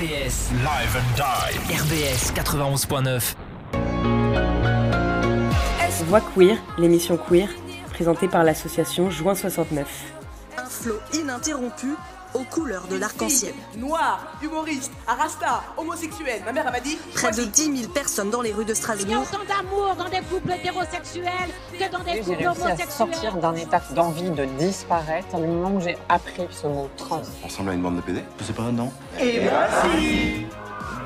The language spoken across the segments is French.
RBS Live and Die. RBS 91.9. Voix queer, l'émission queer, présentée par l'association Juin 69. Un flot ininterrompu aux couleurs de l'arc-en-ciel. Noir, humoriste, arasta, homosexuel. Ma mère m'a dit. Près de 10 000 personnes dans les rues de Il y a Strasbourg. autant d'amour dans des couples hétérosexuels que dans des J'ai couples réussi à homosexuels. sortir d'un état d'envie de disparaître du moment où j'ai appris ce mot trans. On ressemble à une bande de PD Je sais pas, non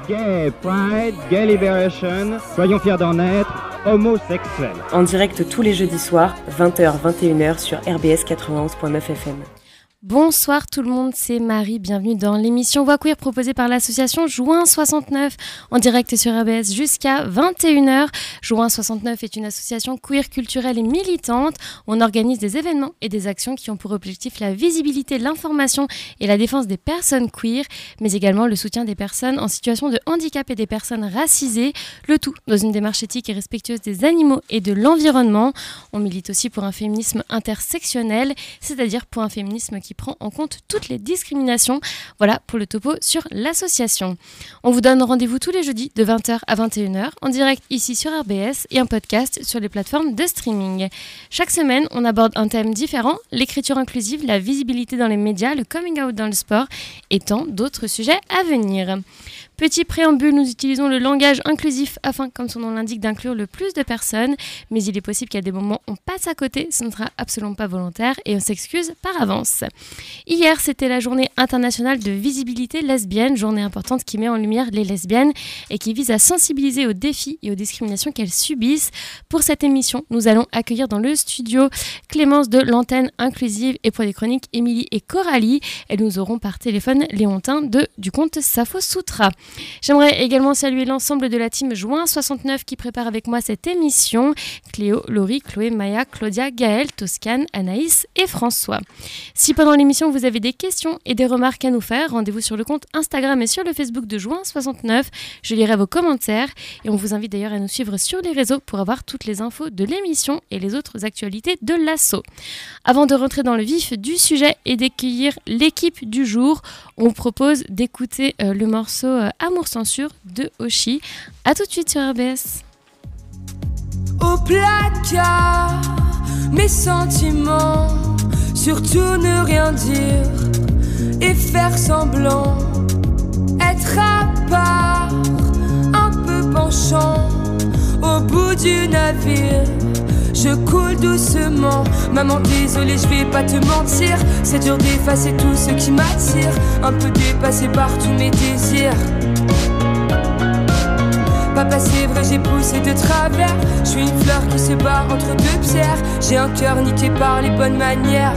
Gay Pride, Gay Liberation, soyons fiers d'en être, homosexuels. En direct tous les jeudis soirs, 20h-21h sur RBS 91.9 FM. Bonsoir tout le monde, c'est Marie, bienvenue dans l'émission Voix Queer proposée par l'association Juin 69 en direct sur RBS jusqu'à 21h. Juin 69 est une association queer culturelle et militante. On organise des événements et des actions qui ont pour objectif la visibilité, l'information et la défense des personnes queer, mais également le soutien des personnes en situation de handicap et des personnes racisées, le tout dans une démarche éthique et respectueuse des animaux et de l'environnement. On milite aussi pour un féminisme intersectionnel, c'est-à-dire pour un féminisme qui prend en compte toutes les discriminations. Voilà pour le topo sur l'association. On vous donne rendez-vous tous les jeudis de 20h à 21h en direct ici sur RBS et en podcast sur les plateformes de streaming. Chaque semaine, on aborde un thème différent, l'écriture inclusive, la visibilité dans les médias, le coming out dans le sport et tant d'autres sujets à venir. Petit préambule, nous utilisons le langage inclusif afin, comme son nom l'indique, d'inclure le plus de personnes, mais il est possible qu'à des moments on passe à côté, ce ne sera absolument pas volontaire et on s'excuse par avance. Hier, c'était la journée internationale de visibilité lesbienne, journée importante qui met en lumière les lesbiennes et qui vise à sensibiliser aux défis et aux discriminations qu'elles subissent. Pour cette émission, nous allons accueillir dans le studio Clémence de l'antenne inclusive et pour des chroniques Émilie et Coralie et nous aurons par téléphone Léontin de, du compte Soutra. J'aimerais également saluer l'ensemble de la team Juin 69 qui prépare avec moi cette émission. Cléo, Laurie, Chloé, Maya, Claudia, Gaëlle, Toscane, Anaïs et François. Si pendant l'émission vous avez des questions et des remarques à nous faire, rendez-vous sur le compte Instagram et sur le Facebook de Juin 69. Je lirai vos commentaires et on vous invite d'ailleurs à nous suivre sur les réseaux pour avoir toutes les infos de l'émission et les autres actualités de l'assaut. Avant de rentrer dans le vif du sujet et d'accueillir l'équipe du jour, on propose d'écouter euh, le morceau euh, Amour censure de Oshi. A tout de suite sur RBS. au placard mes sentiments, surtout ne rien dire et faire semblant, être à part, un peu penchant au bout du navire. Je coule doucement, maman désolée je vais pas te mentir. C'est dur d'effacer tout ce qui m'attire. Un peu dépassé par tous mes désirs. Papa c'est vrai j'ai poussé de travers. Je suis une fleur qui se bat entre deux pierres. J'ai un cœur niqué par les bonnes manières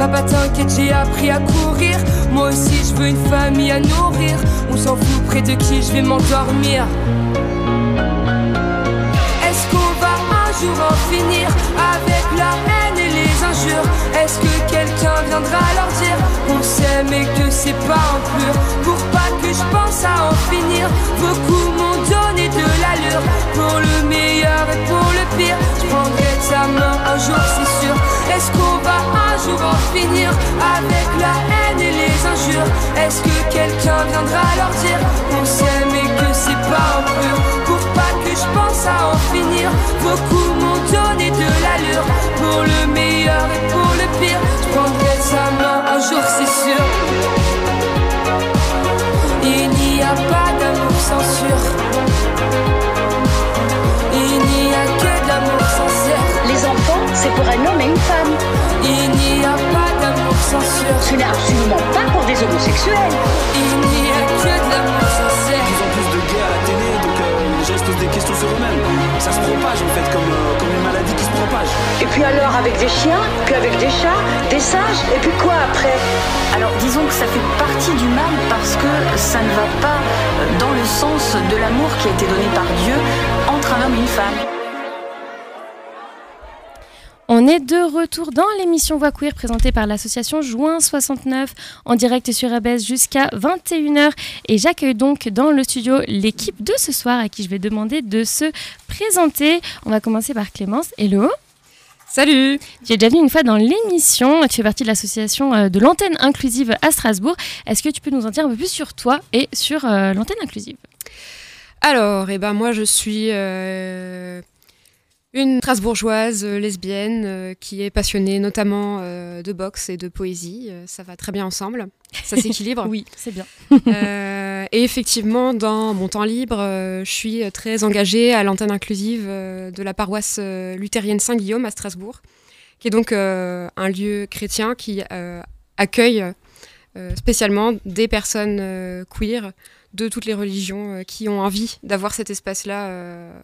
Papa, t'inquiète, j'ai appris à courir. Moi aussi, je veux une famille à nourrir. On s'en fout près de qui je vais m'endormir. Est-ce qu'on va un jour en finir avec la haine et les injures? Est-ce que quelqu'un viendra leur dire qu'on s'aime et que c'est pas en pur? Pour pas que je pense à en finir Beaucoup m'ont donné de l'allure Pour le meilleur et pour le pire Je prendrai ta main un jour c'est sûr Est-ce qu'on va un jour en finir avec la haine et les injures? Est-ce que quelqu'un viendra homosexuels. Il n'y a que de l'amour sincère. De plus en plus de gays à la télé, donc euh, les gens se posent des questions sur eux-mêmes. Ça se propage en fait, comme, euh, comme une maladie qui se propage. Et puis alors avec des chiens, puis avec des chats, des singes, et puis quoi après? Alors disons que ça fait partie du mal parce que ça ne va pas dans le sens de l'amour qui a été donné par Dieu entre un homme et une femme. Est de retour dans l'émission Voix Queer présentée par l'association Juin 69 en direct sur ABS jusqu'à 21h. Et j'accueille donc dans le studio l'équipe de ce soir à qui je vais demander de se présenter. On va commencer par Clémence. Hello Salut Tu es déjà venue une fois dans l'émission, tu fais partie de l'association euh, de l'antenne inclusive à Strasbourg. Est-ce que tu peux nous en dire un peu plus sur toi et sur euh, l'antenne inclusive? Alors, eh ben, moi je suis euh, une strasbourgeoise euh, lesbienne euh, qui est passionnée notamment euh, de boxe et de poésie. Ça va très bien ensemble, ça s'équilibre. oui, c'est bien. Euh, et effectivement, dans mon temps libre, euh, je suis très engagée à l'antenne inclusive euh, de la paroisse luthérienne Saint-Guillaume à Strasbourg, qui est donc un lieu chrétien qui accueille spécialement des personnes queer de toutes les religions qui ont envie d'avoir cet espace-là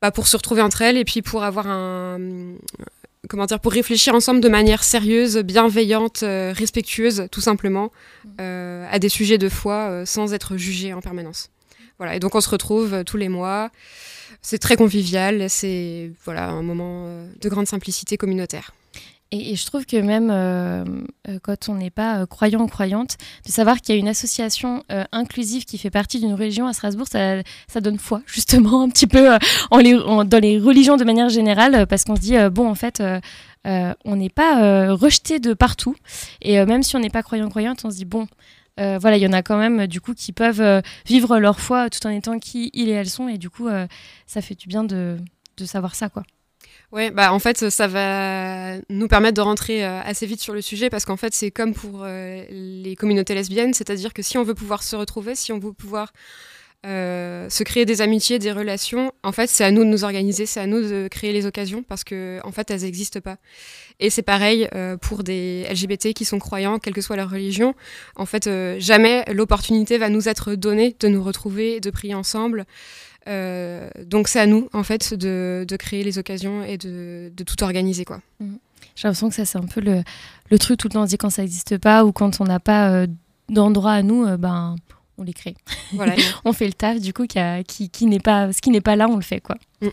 bah, pour se retrouver entre elles et puis pour avoir un comment dire pour réfléchir ensemble de manière sérieuse, bienveillante, euh, respectueuse, tout simplement, euh, à des sujets de foi euh, sans être jugé en permanence. Voilà. Et donc on se retrouve euh, tous les mois. C'est très convivial. C'est voilà un moment de grande simplicité communautaire. Et, je trouve que même euh, euh, quand on n'est pas euh, croyant ou croyante, de savoir qu'il y a une association inclusive qui fait partie d'une religion à Strasbourg, ça, donne foi justement un petit peu dans les religions de manière générale, parce qu'on se dit, bon, en fait, on n'est pas rejeté de partout. Et même si on n'est pas croyant-croyante, on se dit, bon, voilà, il y en a quand même, du coup, qui peuvent vivre leur foi tout en étant qui ils et elles sont. Et du coup, ça fait du bien de savoir ça, quoi. Ouais, bah en fait, ça va nous permettre de rentrer euh, assez vite sur le sujet parce qu'en fait, c'est comme pour euh, les communautés lesbiennes, c'est-à-dire que si on veut pouvoir se retrouver, si on veut pouvoir euh, se créer des amitiés, des relations, en fait, c'est à nous de nous organiser, c'est à nous de créer les occasions parce que en fait, elles n'existent pas. Et c'est pareil pour des LGBT qui sont croyants, quelle que soit leur religion. En fait, jamais l'opportunité va nous être donnée de nous retrouver, de prier ensemble. Euh, donc c'est à nous en fait de, de créer les occasions et de, de tout organiser quoi. J'ai l'impression que ça, c'est un peu le, le truc tout le temps. On se dit quand ça n'existe pas ou quand on n'a pas euh, d'endroit à nous, euh, ben, on les crée. Voilà. on fait le taf, du coup, qui, a- qui, qui n'est pas, ce qui n'est pas là, on le fait, quoi.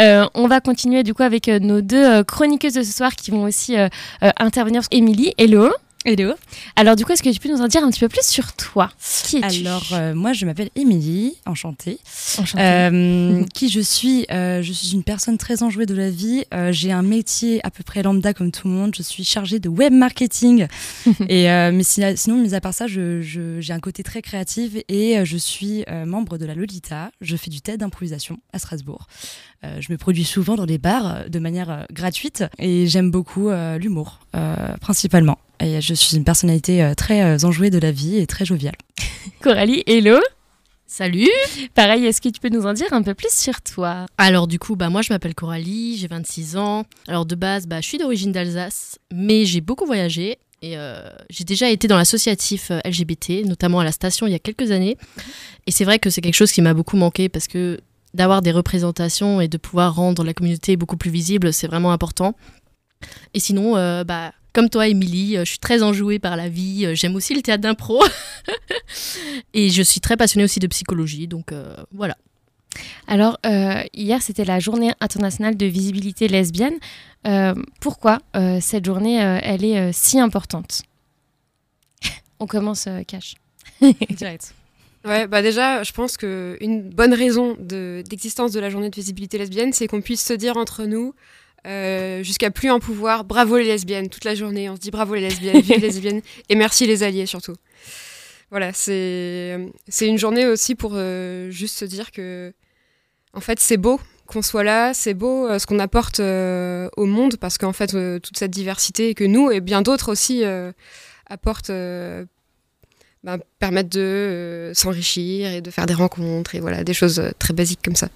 Euh, on va continuer, du coup, avec nos deux chroniqueuses de ce soir qui vont aussi euh, euh, intervenir. Émilie, hello. Hello. Alors, du coup, est-ce que tu peux nous en dire un petit peu plus sur toi? Qui es-tu? Alors, euh, moi, je m'appelle Émilie, enchantée. Enchantée. Euh, qui je suis euh, Je suis une personne très enjouée de la vie. Euh, J'ai un métier à peu près lambda comme tout le monde. Je suis chargée de web marketing. et, euh, mais si- sinon, mis à part ça, je- je- j'ai un côté très créatif et je suis membre de la Lolita. Je fais du TED d'improvisation à Strasbourg. Euh, je me produis souvent dans les bars euh, de manière euh, gratuite et j'aime beaucoup euh, l'humour, euh, principalement. Et je suis une personnalité euh, très euh, enjouée de la vie et très joviale. Coralie, hello. Salut Pareil, est-ce que tu peux nous en dire un peu plus sur toi? Alors du coup, bah, moi je m'appelle Coralie, j'ai 26 ans. Alors de base, bah, je suis d'origine d'Alsace, mais j'ai beaucoup voyagé. Et euh, j'ai déjà été dans l'associatif LGBT, notamment à la station il y a quelques années. Et c'est vrai que c'est quelque chose qui m'a beaucoup manqué parce que d'avoir des représentations et de pouvoir rendre la communauté beaucoup plus visible, c'est vraiment important. Et sinon, euh, bah, comme toi, Émilie, euh, je suis très enjouée par la vie. euh, J'aime aussi le théâtre d'impro. et je suis très passionnée aussi de psychologie. Donc euh, voilà. Alors, euh, hier, c'était la journée internationale de visibilité lesbienne. Euh, pourquoi euh, cette journée, euh, elle est euh, si importante? On commence, euh, Cash. Direct. Ouais, bah déjà, je pense que une bonne raison de- d'existence de, la journée de visibilité lesbienne, c'est qu'on puisse se dire entre nous, euh, jusqu'à plus en pouvoir, bravo les lesbiennes, toute la journée, on se dit bravo les lesbiennes, vive les lesbiennes, et merci les alliés surtout. Voilà, c'est c'est une journée aussi pour euh, juste se dire que, en fait, c'est beau qu'on soit là, c'est beau euh, ce qu'on apporte au monde, parce qu'en fait, toute cette diversité que nous et bien d'autres aussi apportent ben, permettent de euh, s'enrichir et de faire des rencontres et voilà des choses euh, très basiques comme ça.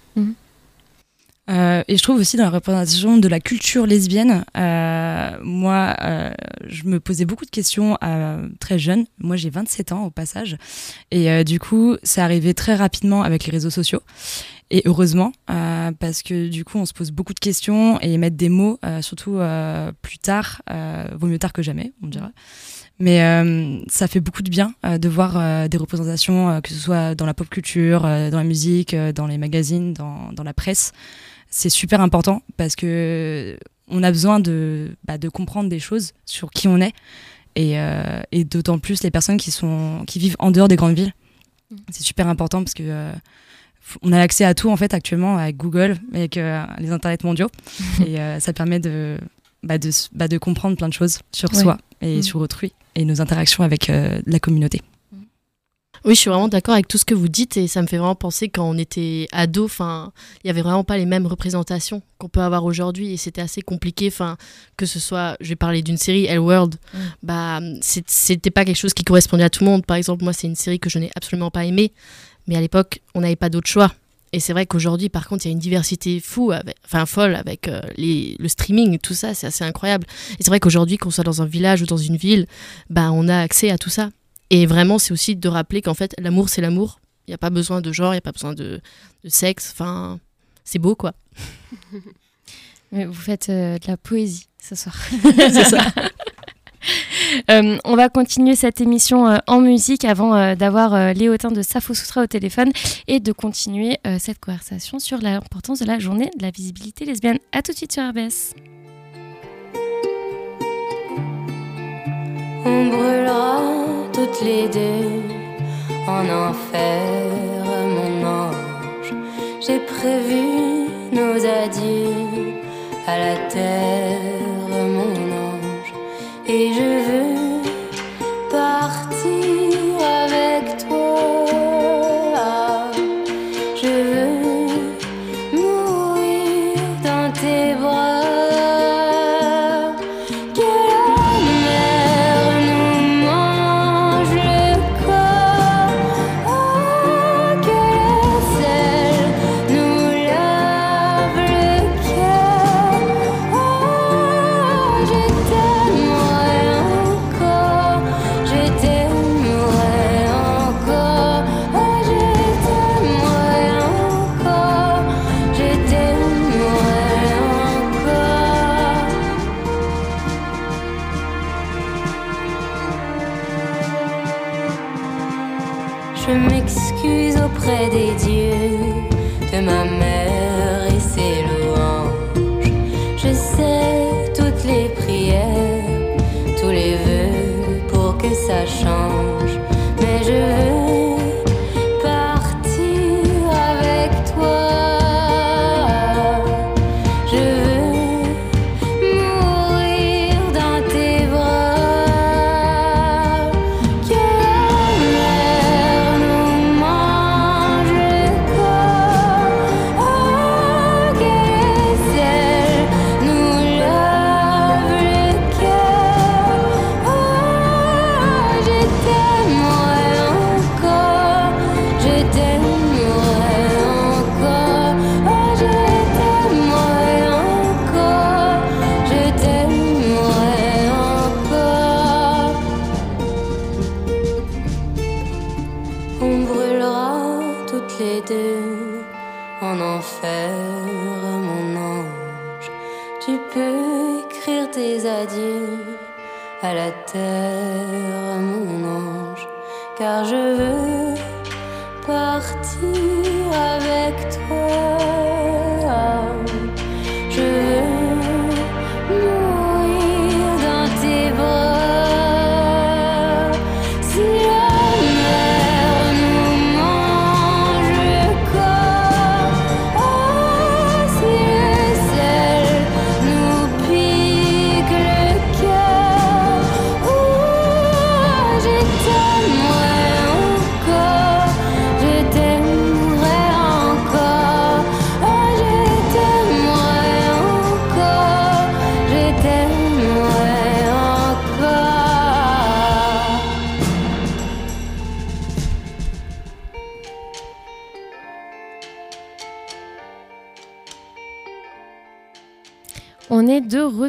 Euh, et je trouve aussi dans la représentation de la culture lesbienne, moi, je me posais beaucoup de questions très jeune. Moi, j'ai 27 ans au passage. Et du coup, c'est arrivé très rapidement avec les réseaux sociaux. Et heureusement, parce que du coup, on se pose beaucoup de questions et mettre des mots, surtout plus tard, vaut mieux tard que jamais, on dirait. Mais ça fait beaucoup de bien de voir des représentations, que ce soit dans la pop culture, dans la musique, dans les magazines, dans, dans la presse c'est super important parce que on a besoin de, bah, de comprendre des choses sur qui on est et, euh, et d'autant plus les personnes qui, sont, qui vivent en dehors des grandes villes. Mm. C'est super important parce que euh, on a accès à tout en fait actuellement avec Google, avec euh, les internets mondiaux et ça permet de, bah, de, bah, de, comprendre plein de choses sur soi et mm. sur autrui et nos interactions avec la communauté. Oui, je suis vraiment d'accord avec tout ce que vous dites et ça me fait vraiment penser quand on était ado, enfin, il y avait vraiment pas les mêmes représentations qu'on peut avoir aujourd'hui et c'était assez compliqué, enfin, que ce soit, je vais parler d'une série, Hell World, mm. bah, c'était pas quelque chose qui correspondait à tout le monde. Par exemple, moi, c'est une série que je n'ai absolument pas aimée, mais à l'époque, on n'avait pas d'autre choix. Et c'est vrai qu'aujourd'hui, par contre, il y a une diversité fou, enfin folle, avec euh, les, le streaming, tout ça, c'est assez incroyable. Et c'est vrai qu'aujourd'hui, qu'on soit dans un village ou dans une ville, bah, on a accès à tout ça. Et vraiment, c'est aussi de rappeler qu'en fait, l'amour, c'est l'amour. Il n'y a pas besoin de genre, il n'y a pas besoin de, sexe. Enfin, c'est beau, quoi. vous faites euh, de la poésie ce soir. c'est ça. Euh, on va continuer cette émission euh, en musique avant d'avoir Léotin de Safo Soutra au téléphone et de continuer cette conversation sur l'importance de la journée de la visibilité lesbienne. A tout de suite sur RBS. On brûlera toutes les deux en enfer, mon ange. J'ai prévu nos adieux à la terre. Et je veux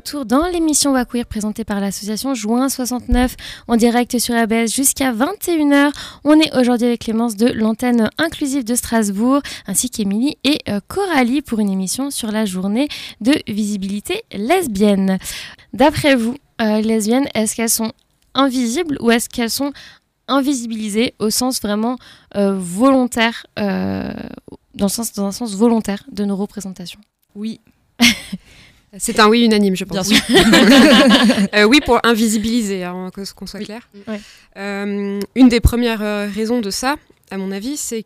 retour dans l'émission Queer présentée par l'association Juin 69 en direct sur ABS jusqu'à 21h. On est aujourd'hui avec Clémence de l'antenne inclusive de Strasbourg ainsi qu'Émilie et euh, Coralie pour une émission sur la journée de visibilité lesbienne. D'après vous, euh, lesbiennes, est-ce qu'elles sont invisibles ou est-ce qu'elles sont invisibilisées au sens vraiment euh, volontaire, dans, le sens, dans un sens volontaire de nos représentations? Oui. C'est un oui unanime, je pense. Bien sûr. euh, oui, pour invisibiliser, hein, qu'on soit clair. Ouais. Euh, une des premières euh, raisons de ça, à mon avis, c'est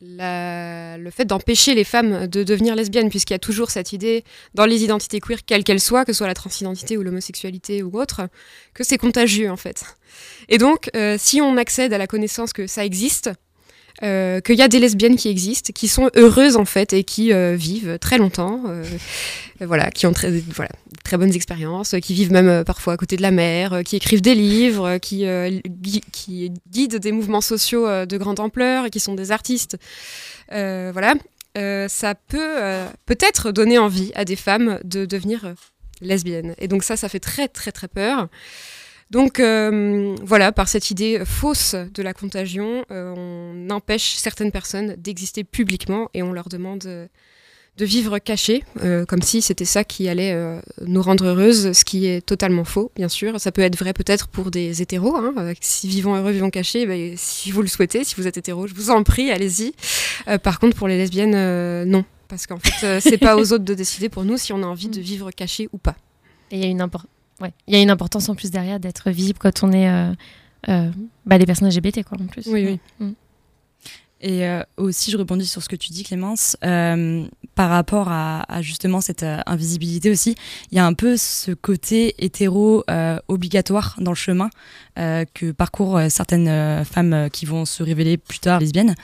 la... le fait d'empêcher les femmes de devenir lesbiennes, puisqu'il y a toujours cette idée dans les identités queer, quelles qu'elles soient, que ce soit la transidentité ou l'homosexualité ou autre, que c'est contagieux en fait. Et donc, euh, si on accède à la connaissance que ça existe, euh, qu'il y a des lesbiennes qui existent, qui sont heureuses en fait et qui euh, vivent très longtemps, euh, voilà, qui ont très, voilà, très bonnes expériences, qui vivent même parfois à côté de la mer, qui écrivent des livres, qui, gui- qui guident des mouvements sociaux de grande ampleur, et qui sont des artistes. Voilà, ça peut peut-être donner envie à des femmes de devenir lesbiennes. Et donc ça, ça fait très très très peur. Donc euh, voilà, par cette idée fausse de la contagion, euh, on empêche certaines personnes d'exister publiquement et on leur demande euh, de vivre cachées, euh, comme si c'était ça qui allait nous rendre heureuses, ce qui est totalement faux, bien sûr. Ça peut être vrai peut-être pour des hétéros, hein, si vivons heureux, vivons cachés, ben, si vous le souhaitez, si vous êtes hétéro, je vous en prie, allez-y. Par contre, pour les lesbiennes, non. Parce qu'en fait, c'est pas aux autres de décider pour nous si on a envie de vivre caché ou pas. Et il y a une impor- ouais. il y a une importance en plus derrière d'être visible quand on est euh, euh, bah, les personnes LGBT quoi en plus. Oui, oui. Mm. Et euh, aussi, je rebondis sur ce que tu dis, Clémence, euh, par rapport à, à justement cette euh, invisibilité aussi. Il y a un peu ce côté hétéro euh, obligatoire dans le chemin euh, que parcourent certaines euh, femmes qui vont se révéler plus tard lesbiennes.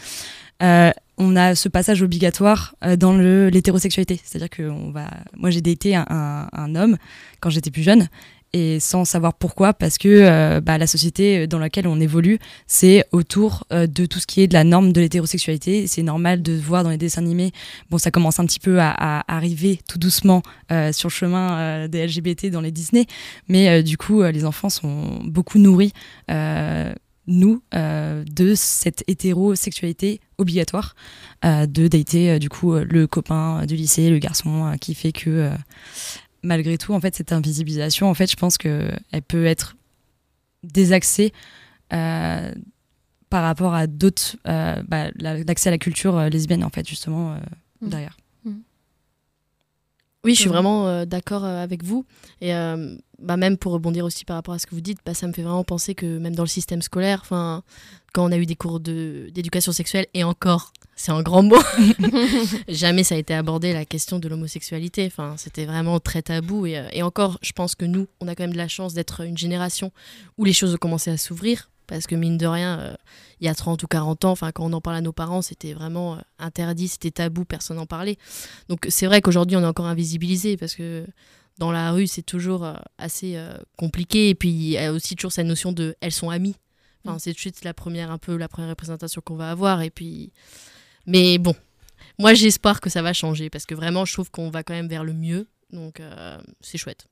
Euh, on a ce passage obligatoire euh, dans l'hétérosexualité. C'est-à-dire que on va... moi, j'ai daté un, homme quand j'étais plus jeune et sans savoir pourquoi, parce que euh, bah, la société dans laquelle on évolue, c'est autour de tout ce qui est de la norme de l'hétérosexualité. C'est normal de voir dans les dessins animés, bon, ça commence un petit peu à, arriver tout doucement sur le chemin des LGBT dans les Disney, mais du coup, les enfants sont beaucoup nourris. Nous, euh, de cette hétérosexualité obligatoire, euh, de dater euh, du coup euh, le copain du lycée, le garçon, euh, qui fait que euh, malgré tout, en fait, cette invisibilisation, en fait, je pense que elle peut être désaxée euh, par rapport à d'autres, euh, bah, la- l'accès à la culture euh, lesbienne, en fait, justement, euh, Mm. derrière. Oui, je suis Ouais. vraiment euh, d'accord euh, avec vous. Et euh, bah, même pour rebondir aussi par rapport à ce que vous dites, bah, ça me fait vraiment penser que même dans le système scolaire, enfin, quand on a eu des cours d'éducation sexuelle, et encore, c'est un grand mot, jamais ça a été abordé la question de l'homosexualité. C'était vraiment très tabou. Et, euh, et encore, je pense que nous, on a quand même de la chance d'être une génération où les choses ont commencé à s'ouvrir. Parce que mine de rien, euh, il y a 30 ou 40 ans, quand on en parle à nos parents, c'était vraiment euh, interdit, c'était tabou, personne n'en parlait. Donc c'est vrai qu'aujourd'hui, on est encore invisibilisé parce que dans la rue, c'est toujours euh, assez euh, compliqué. Et puis, il y a aussi toujours cette notion de elles sont amies. Enfin, c'est tout de suite la première, un peu la première représentation qu'on va avoir. Et puis, mais bon, moi espoir que ça va changer parce que vraiment, je trouve qu'on va quand même vers le mieux. Donc euh, c'est chouette.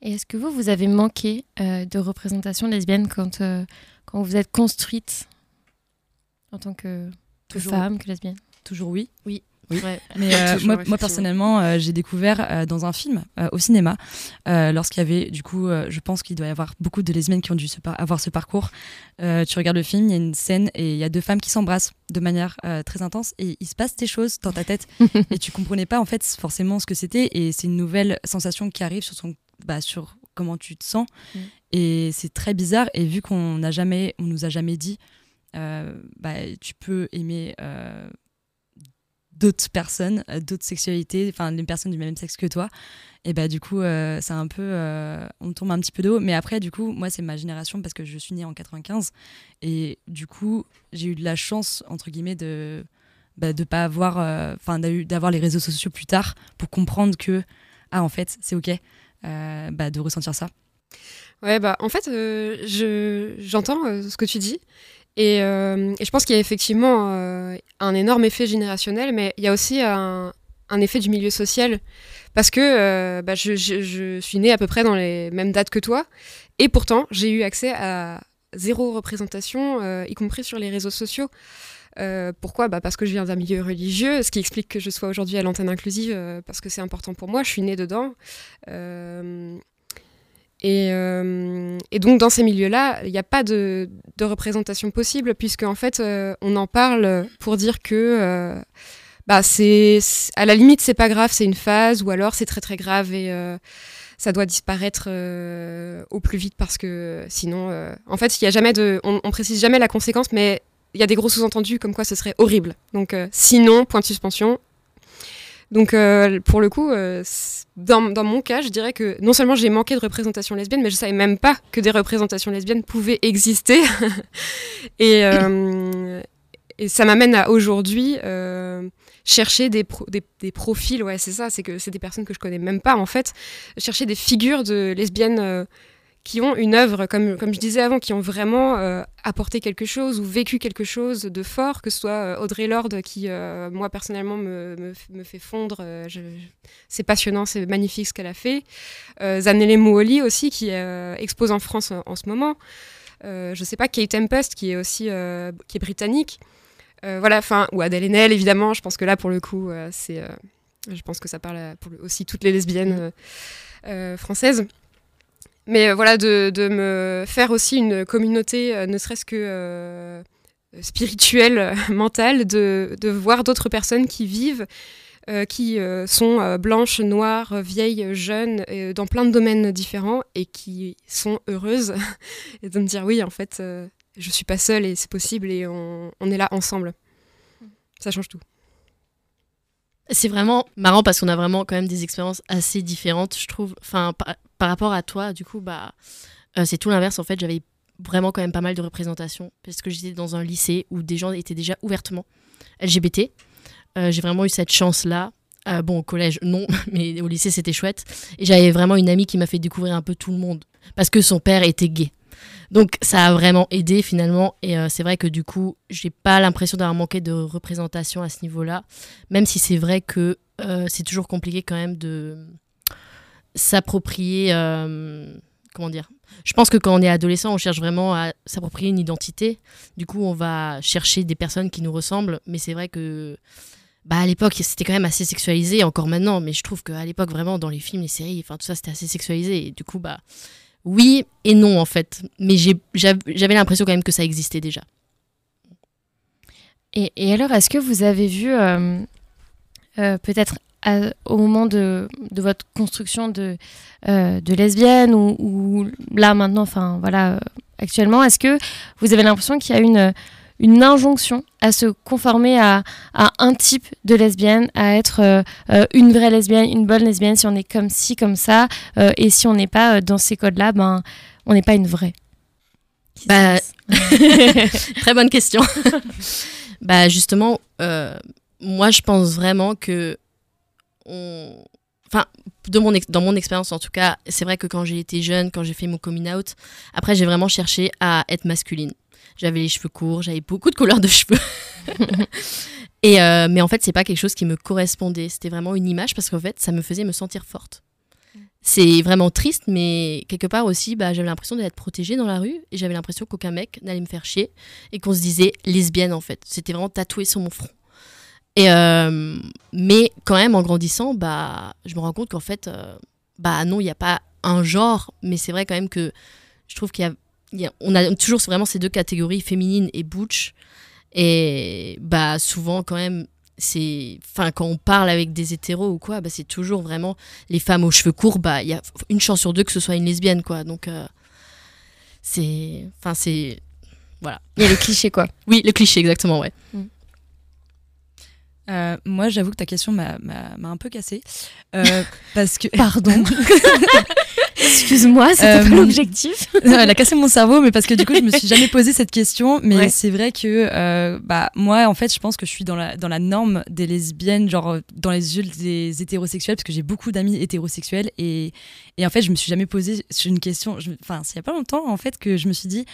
Et est-ce que vous, vous avez manqué euh, de représentation lesbienne quand, euh, quand vous êtes construite en tant que, que femme, que lesbienne? Toujours oui. Oui. Ouais. Mais euh, moi, personnellement, euh, j'ai découvert euh, dans un film au cinéma, lorsqu'il y avait, du coup, je pense qu'il doit y avoir beaucoup de lesbiennes qui ont dû se avoir ce parcours. Tu regardes le film, il y a une scène et il y a deux femmes qui s'embrassent de manière très intense et il se passe des choses dans ta tête et tu comprenais pas en fait forcément ce que c'était et c'est une nouvelle sensation qui arrive sur son, bah, sur comment tu te sens Mm. et c'est très bizarre et vu qu'on n'a jamais, on nous a jamais dit, bah, tu peux aimer. D'autres personnes, euh, d'autres sexualités, enfin les personnes du même sexe que toi. Et bah du coup, euh, c'est un peu, euh, on tombe un petit peu de haut. Mais après, du coup, moi c'est ma génération parce que je suis née en 95 et du coup j'ai eu de la chance entre guillemets de bah, de pas avoir, euh, enfin d'a- d'avoir les réseaux sociaux plus tard pour comprendre que ah en fait c'est ok euh, bah, de ressentir ça. Ouais, bah, en fait, je, j'entends ce que tu dis. Et, euh, et je pense qu'il y a effectivement euh, un énorme effet générationnel, mais il y a aussi un, effet du milieu social parce que bah, je, suis née à peu près dans les mêmes dates que toi et pourtant j'ai eu accès à zéro représentation, y compris sur les réseaux sociaux. Euh, pourquoi? Bah Parce que je viens d'un milieu religieux, ce qui explique que je sois aujourd'hui à l'antenne inclusive, euh, parce que c'est important pour moi, je suis née dedans. Euh, et, donc dans ces milieux-là, il n'y a pas de, représentation possible, puisque en fait, on en parle pour dire que bah, c'est à la limite, c'est pas grave, c'est une phase, ou alors c'est très très grave et ça doit disparaître au plus vite parce que sinon, en fait, il a jamais on, on, précise jamais la conséquence, mais il y a des gros sous-entendus comme quoi ce serait horrible. Donc euh, sinon, point de suspension. Donc euh, pour le coup, euh, dans, mon cas, je dirais que non seulement j'ai manqué de représentation lesbienne, mais je savais même pas que des représentations lesbiennes pouvaient exister. et, et, ça m'amène à aujourd'hui chercher des, des, des, profils, ouais c'est ça, c'est que c'est des personnes que je connais même pas en fait, chercher des figures de lesbiennes qui ont une œuvre, comme, comme je disais avant, qui ont vraiment euh, apporté quelque chose ou vécu quelque chose de fort, que ce soit euh, Audrey Lorde, qui, euh, moi, personnellement, me, me, fait fondre. c'est passionnant, c'est magnifique ce qu'elle a fait. Zanele Mouoli aussi, qui expose en France en, ce moment. je sais pas, Kate Tempest, qui est aussi qui est britannique. voilà, enfin, ou Adèle Haenel, évidemment. Je pense que là, pour le coup, c'est... je pense que ça parle aussi toutes les lesbiennes françaises. Mais euh, voilà, de, de, me faire aussi une communauté, euh, ne serait-ce que euh, spirituelle, mentale, de, de voir d'autres personnes qui vivent, qui sont blanches, noires, vieilles, jeunes, dans plein de domaines différents et qui sont heureuses. et de me dire, oui, en fait, je suis pas seule et c'est possible et on, on est là ensemble. Ça change tout. C'est vraiment marrant parce qu'on a vraiment quand même des expériences assez différentes, je trouve. Enfin, par, rapport à toi, du coup, bah, euh, c'est tout l'inverse. En fait, j'avais vraiment quand même pas mal de représentations parce que j'étais dans un lycée où des gens étaient déjà ouvertement LGBT. Euh, j'ai vraiment eu cette chance-là. Euh, bon, au collège, non, mais au lycée, c'était chouette. Et j'avais vraiment une amie qui m'a fait découvrir un peu tout le monde parce que son père était gay. Donc ça a vraiment aidé finalement et c'est vrai que du coup j'ai pas l'impression d'avoir manqué de représentation à ce niveau-là, même si c'est vrai que c'est toujours compliqué quand même de s'approprier, euh, comment dire. Je pense que quand on est adolescent, on cherche vraiment à s'approprier une identité. Du coup, on va chercher des personnes qui nous ressemblent, mais c'est vrai que bah à l'époque c'était quand même assez sexualisé encore maintenant mais je trouve qu'à l'époque vraiment dans les films les séries enfin tout ça c'était assez sexualisé et du coup bah oui et non en fait, mais j'avais l'impression quand même que ça existait déjà. Et, alors, est-ce que vous avez vu euh, euh, peut-être au moment de, de, votre construction de, euh, de lesbienne ou, ou, là maintenant, enfin voilà, actuellement, est-ce que vous avez l'impression qu'il y a une une injonction à se conformer à, un type de lesbienne, à être euh, euh, une vraie lesbienne, une bonne lesbienne, si on est comme ci, comme ça, euh, et si on n'est pas dans ces codes-là, ben, on n'est pas une vraie? Bah, très bonne question. bah justement, moi je pense vraiment que enfin de mon dans mon expérience en tout cas c'est vrai que quand j'ai été jeune quand j'ai fait mon coming out après j'ai vraiment cherché à être masculine j'avais les cheveux courts, j'avais beaucoup de couleurs de cheveux. et euh, mais en fait, c'est pas quelque chose qui me correspondait. C'était vraiment une image parce qu'en fait, ça me faisait me sentir forte. C'est vraiment triste, mais quelque part aussi, bah, j'avais l'impression d'être protégée dans la rue et j'avais l'impression qu'aucun mec n'allait me faire chier et qu'on se disait lesbienne en fait. C'était vraiment tatoué sur mon front. Et euh, mais quand même, en grandissant, bah, je me rends compte qu'en fait, euh, bah non, il n'y a pas un genre, mais c'est vrai quand même que je trouve qu'il y a on a toujours vraiment ces deux catégories, féminine et butch. Et bah souvent quand même, c'est, enfin quand on parle avec des hétéros ou quoi, bah, c'est toujours vraiment les femmes aux cheveux courts. Bah il y a une chance sur deux que ce soit une lesbienne quoi. Donc euh, c'est, enfin c'est, voilà. Il y a le cliché quoi. Oui, le cliché exactement ouais. Mm. Euh, moi, j'avoue que ta question m'a un peu cassée. Euh, parce que... Pardon. Excuse-moi, c'était pas euh, l'objectif. elle a cassé mon cerveau, mais parce que du coup, je me suis jamais posé cette question. Mais c'est vrai que, bah, moi, en fait, je pense que je suis dans la, dans la norme des lesbiennes, genre dans les yeux des hétérosexuels, parce que j'ai beaucoup d'amis hétérosexuels. Et, et en fait, je me suis jamais posé une question. Enfin, il y a pas longtemps, en fait, que je me suis dit,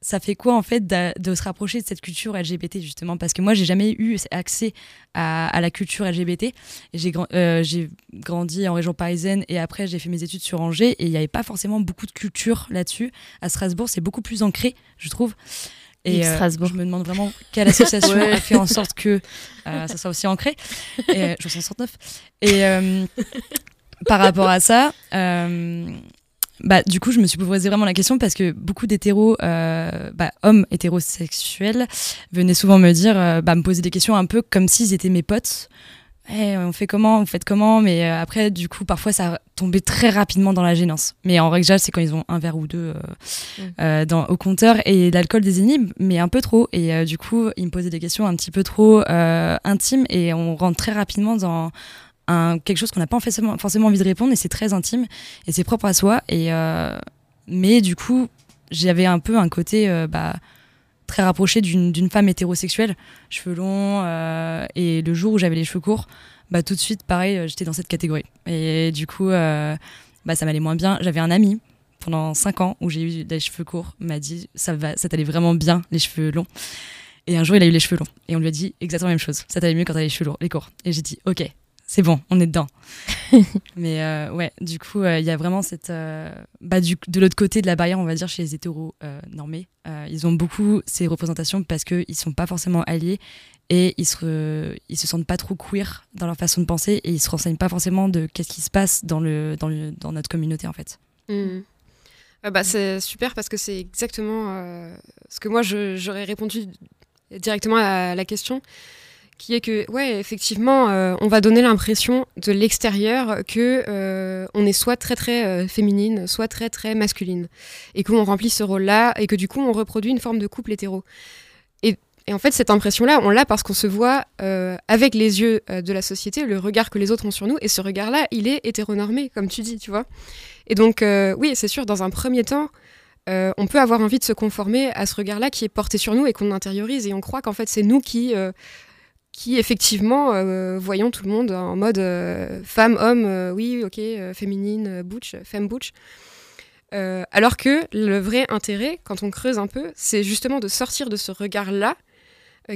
ça fait quoi en fait de se rapprocher de cette culture LGBT justement? Parce que moi, j'ai jamais eu accès à, la culture LGBT. J'ai euh, j'ai grandi en région parisienne et après j'ai fait mes études sur Angers et il n'y avait pas forcément beaucoup de culture là-dessus. À Strasbourg, c'est beaucoup plus ancré, je trouve. Et euh, Strasbourg. je me demande vraiment quelle association a fait en sorte que euh, ça soit aussi ancré. Et, je 69. Et par rapport à ça, bah, du coup, je me suis posé vraiment la question parce que beaucoup d'hétéros, euh, bah, hommes hétérosexuels, venaient souvent me dire, euh, bah, me poser des questions un peu comme s'ils étaient mes potes. Eh, on fait comment, vous faites comment, mais euh, après, du coup, parfois, ça tombait très rapidement dans la gênance. Mais en règle générale, c'est quand ils ont un verre ou deux mm. dans, au compteur et l'alcool des mais un peu trop. Et du coup, ils me posaient des questions un petit peu trop intimes et on rentre très rapidement dans quelque chose qu'on n'a pas forcément, envie de répondre et c'est très intime et c'est propre à soi. Et, euh, mais du coup, j'avais un peu un côté euh, bah, très rapproché d'une femme hétérosexuelle, cheveux longs. Euh, et le jour où j'avais les cheveux courts, bah, tout de suite, pareil, j'étais dans cette catégorie. Et du coup, bah, ça m'allait moins bien. J'avais un ami pendant 5 ans où j'ai eu des cheveux courts, m'a dit ça, va, ça t'allait vraiment bien, les cheveux longs. Et un jour, il a eu les cheveux longs. Et on lui a dit exactement la même chose. Ça t'allait mieux quand t'avais les cheveux longs, les courts. Et j'ai dit, ok, c'est bon, on est dedans. Mais euh, ouais, du coup, euh, il y a vraiment cette. Euh, bah, du, de l'autre côté de la barrière, on va dire, chez les hétéros normés, ils ont beaucoup ces représentations parce qu'ils ne sont pas forcément alliés et ils se, ils se sentent pas trop queer dans leur façon de penser et ils se renseignent pas forcément de qu'est-ce qui se passe dans, le, dans, le, dans notre communauté en fait. Mmh. bah, c'est super parce que c'est exactement ce que moi j'aurais répondu directement à la question qui est que, ouais, effectivement, euh, on va donner l'impression de l'extérieur que euh, on est soit très très euh, féminine, soit très très masculine, et qu'on remplit ce rôle-là, et que du coup on reproduit une forme de couple hétéro. Et, et en fait, cette impression-là, on l'a parce qu'on se voit avec les yeux de la société, le regard que les autres ont sur nous, et ce regard-là, il est hétéronormé, comme tu dis, tu vois. Et donc, oui, c'est sûr, dans un premier temps, on peut avoir envie de se conformer à ce regard-là qui est porté sur nous et qu'on intériorise et on croit qu'en fait c'est nous qui qui effectivement euh, voyons tout le monde en mode euh, femme, homme, euh, oui, ok, féminine, butch, femme butch. alors que le vrai intérêt, quand on creuse un peu, c'est justement de sortir de ce regard-là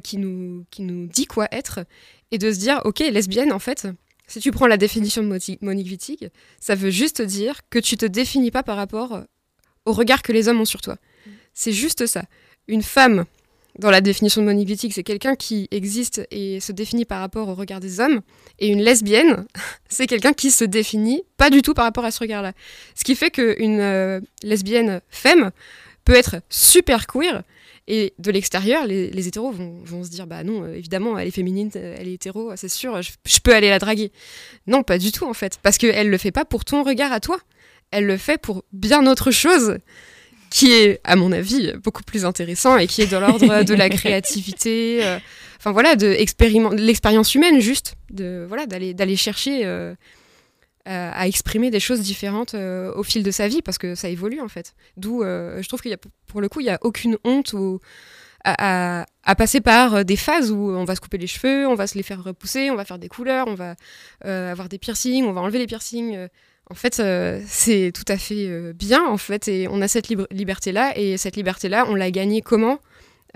qui, nous, qui nous dit quoi être et de se dire, ok, lesbienne, en fait, si tu prends la définition de Monique Wittig, ça veut juste dire que tu te définis pas par rapport au regard que les hommes ont sur toi. C'est juste ça. Une femme dans la définition de Wittig, c'est quelqu'un qui existe et se définit par rapport au regard des hommes. Et une lesbienne, c'est quelqu'un qui se définit pas du tout par rapport à ce regard-là. Ce qui fait qu'une euh, lesbienne femme peut être super queer. Et de l'extérieur, les, hétéros vont, se dire bah non, euh, évidemment, elle est féminine, elle est hétéro, c'est sûr, je, je, peux aller la draguer. Non, pas du tout en fait, parce qu'elle le fait pas pour ton regard à toi, elle le fait pour bien autre chose qui est, à mon avis, beaucoup plus intéressant et qui est de l'ordre de la créativité, euh, enfin voilà, de l'expérience humaine juste, de voilà, d'aller chercher euh, à exprimer des choses différentes euh, au fil de sa vie parce que ça évolue en fait. D'où je trouve qu'il y a pour le coup il y a aucune honte à, passer par des phases où on va se couper les cheveux, on va se les faire repousser, on va faire des couleurs, on va avoir des piercings, on va enlever les piercings en fait, euh, c'est tout à fait euh, bien, en fait, et on a cette liberté-là, et cette liberté-là, on l'a gagnée comment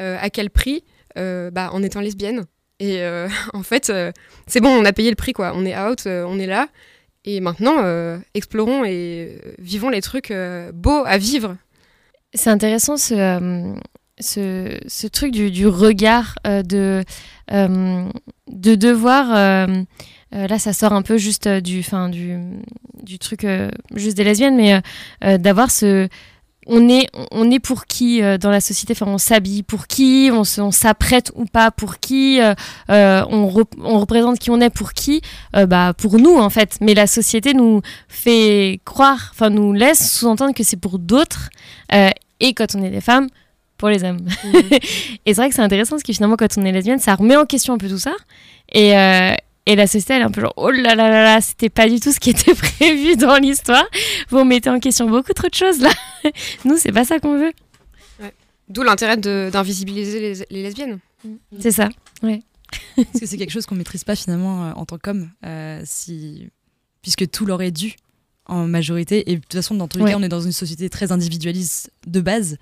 euh, À quel prix bah, En étant lesbienne. Et en fait, c'est bon, on a payé le prix, quoi. On est out, on est là, et maintenant, explorons et vivons les trucs beaux à vivre. C'est intéressant ce, truc du, regard, de devoir euh, là, ça sort un peu juste euh, du, fin, du, du truc euh, juste des lesbiennes, mais d'avoir ce. On est, on est pour qui dans la société? Enfin, On s'habille pour qui? On s'apprête ou pas pour qui? On, on, représente qui on est pour qui? Bah, Pour nous, en fait. Mais la société nous fait croire, enfin, nous laisse sous-entendre que c'est pour d'autres. et quand on est des femmes, pour les hommes. Mmh. et c'est vrai que c'est intéressant parce que finalement, quand on est lesbienne, ça remet en question un peu tout ça. Et, et la société, elle est un peu genre, oh là là là là, c'était pas du tout ce qui était prévu dans l'histoire. Vous mettez en question beaucoup trop de choses là. Nous, c'est pas ça qu'on veut. D'où l'intérêt d'invisibiliser les, lesbiennes. Mm. C'est ça, ouais. Parce que c'est quelque chose qu'on maîtrise pas finalement euh, en tant qu'homme, euh, si... puisque tout leur est dû. en majorité. Et de toute façon, dans tous les Ouais. cas, on est dans une société très individualiste de base,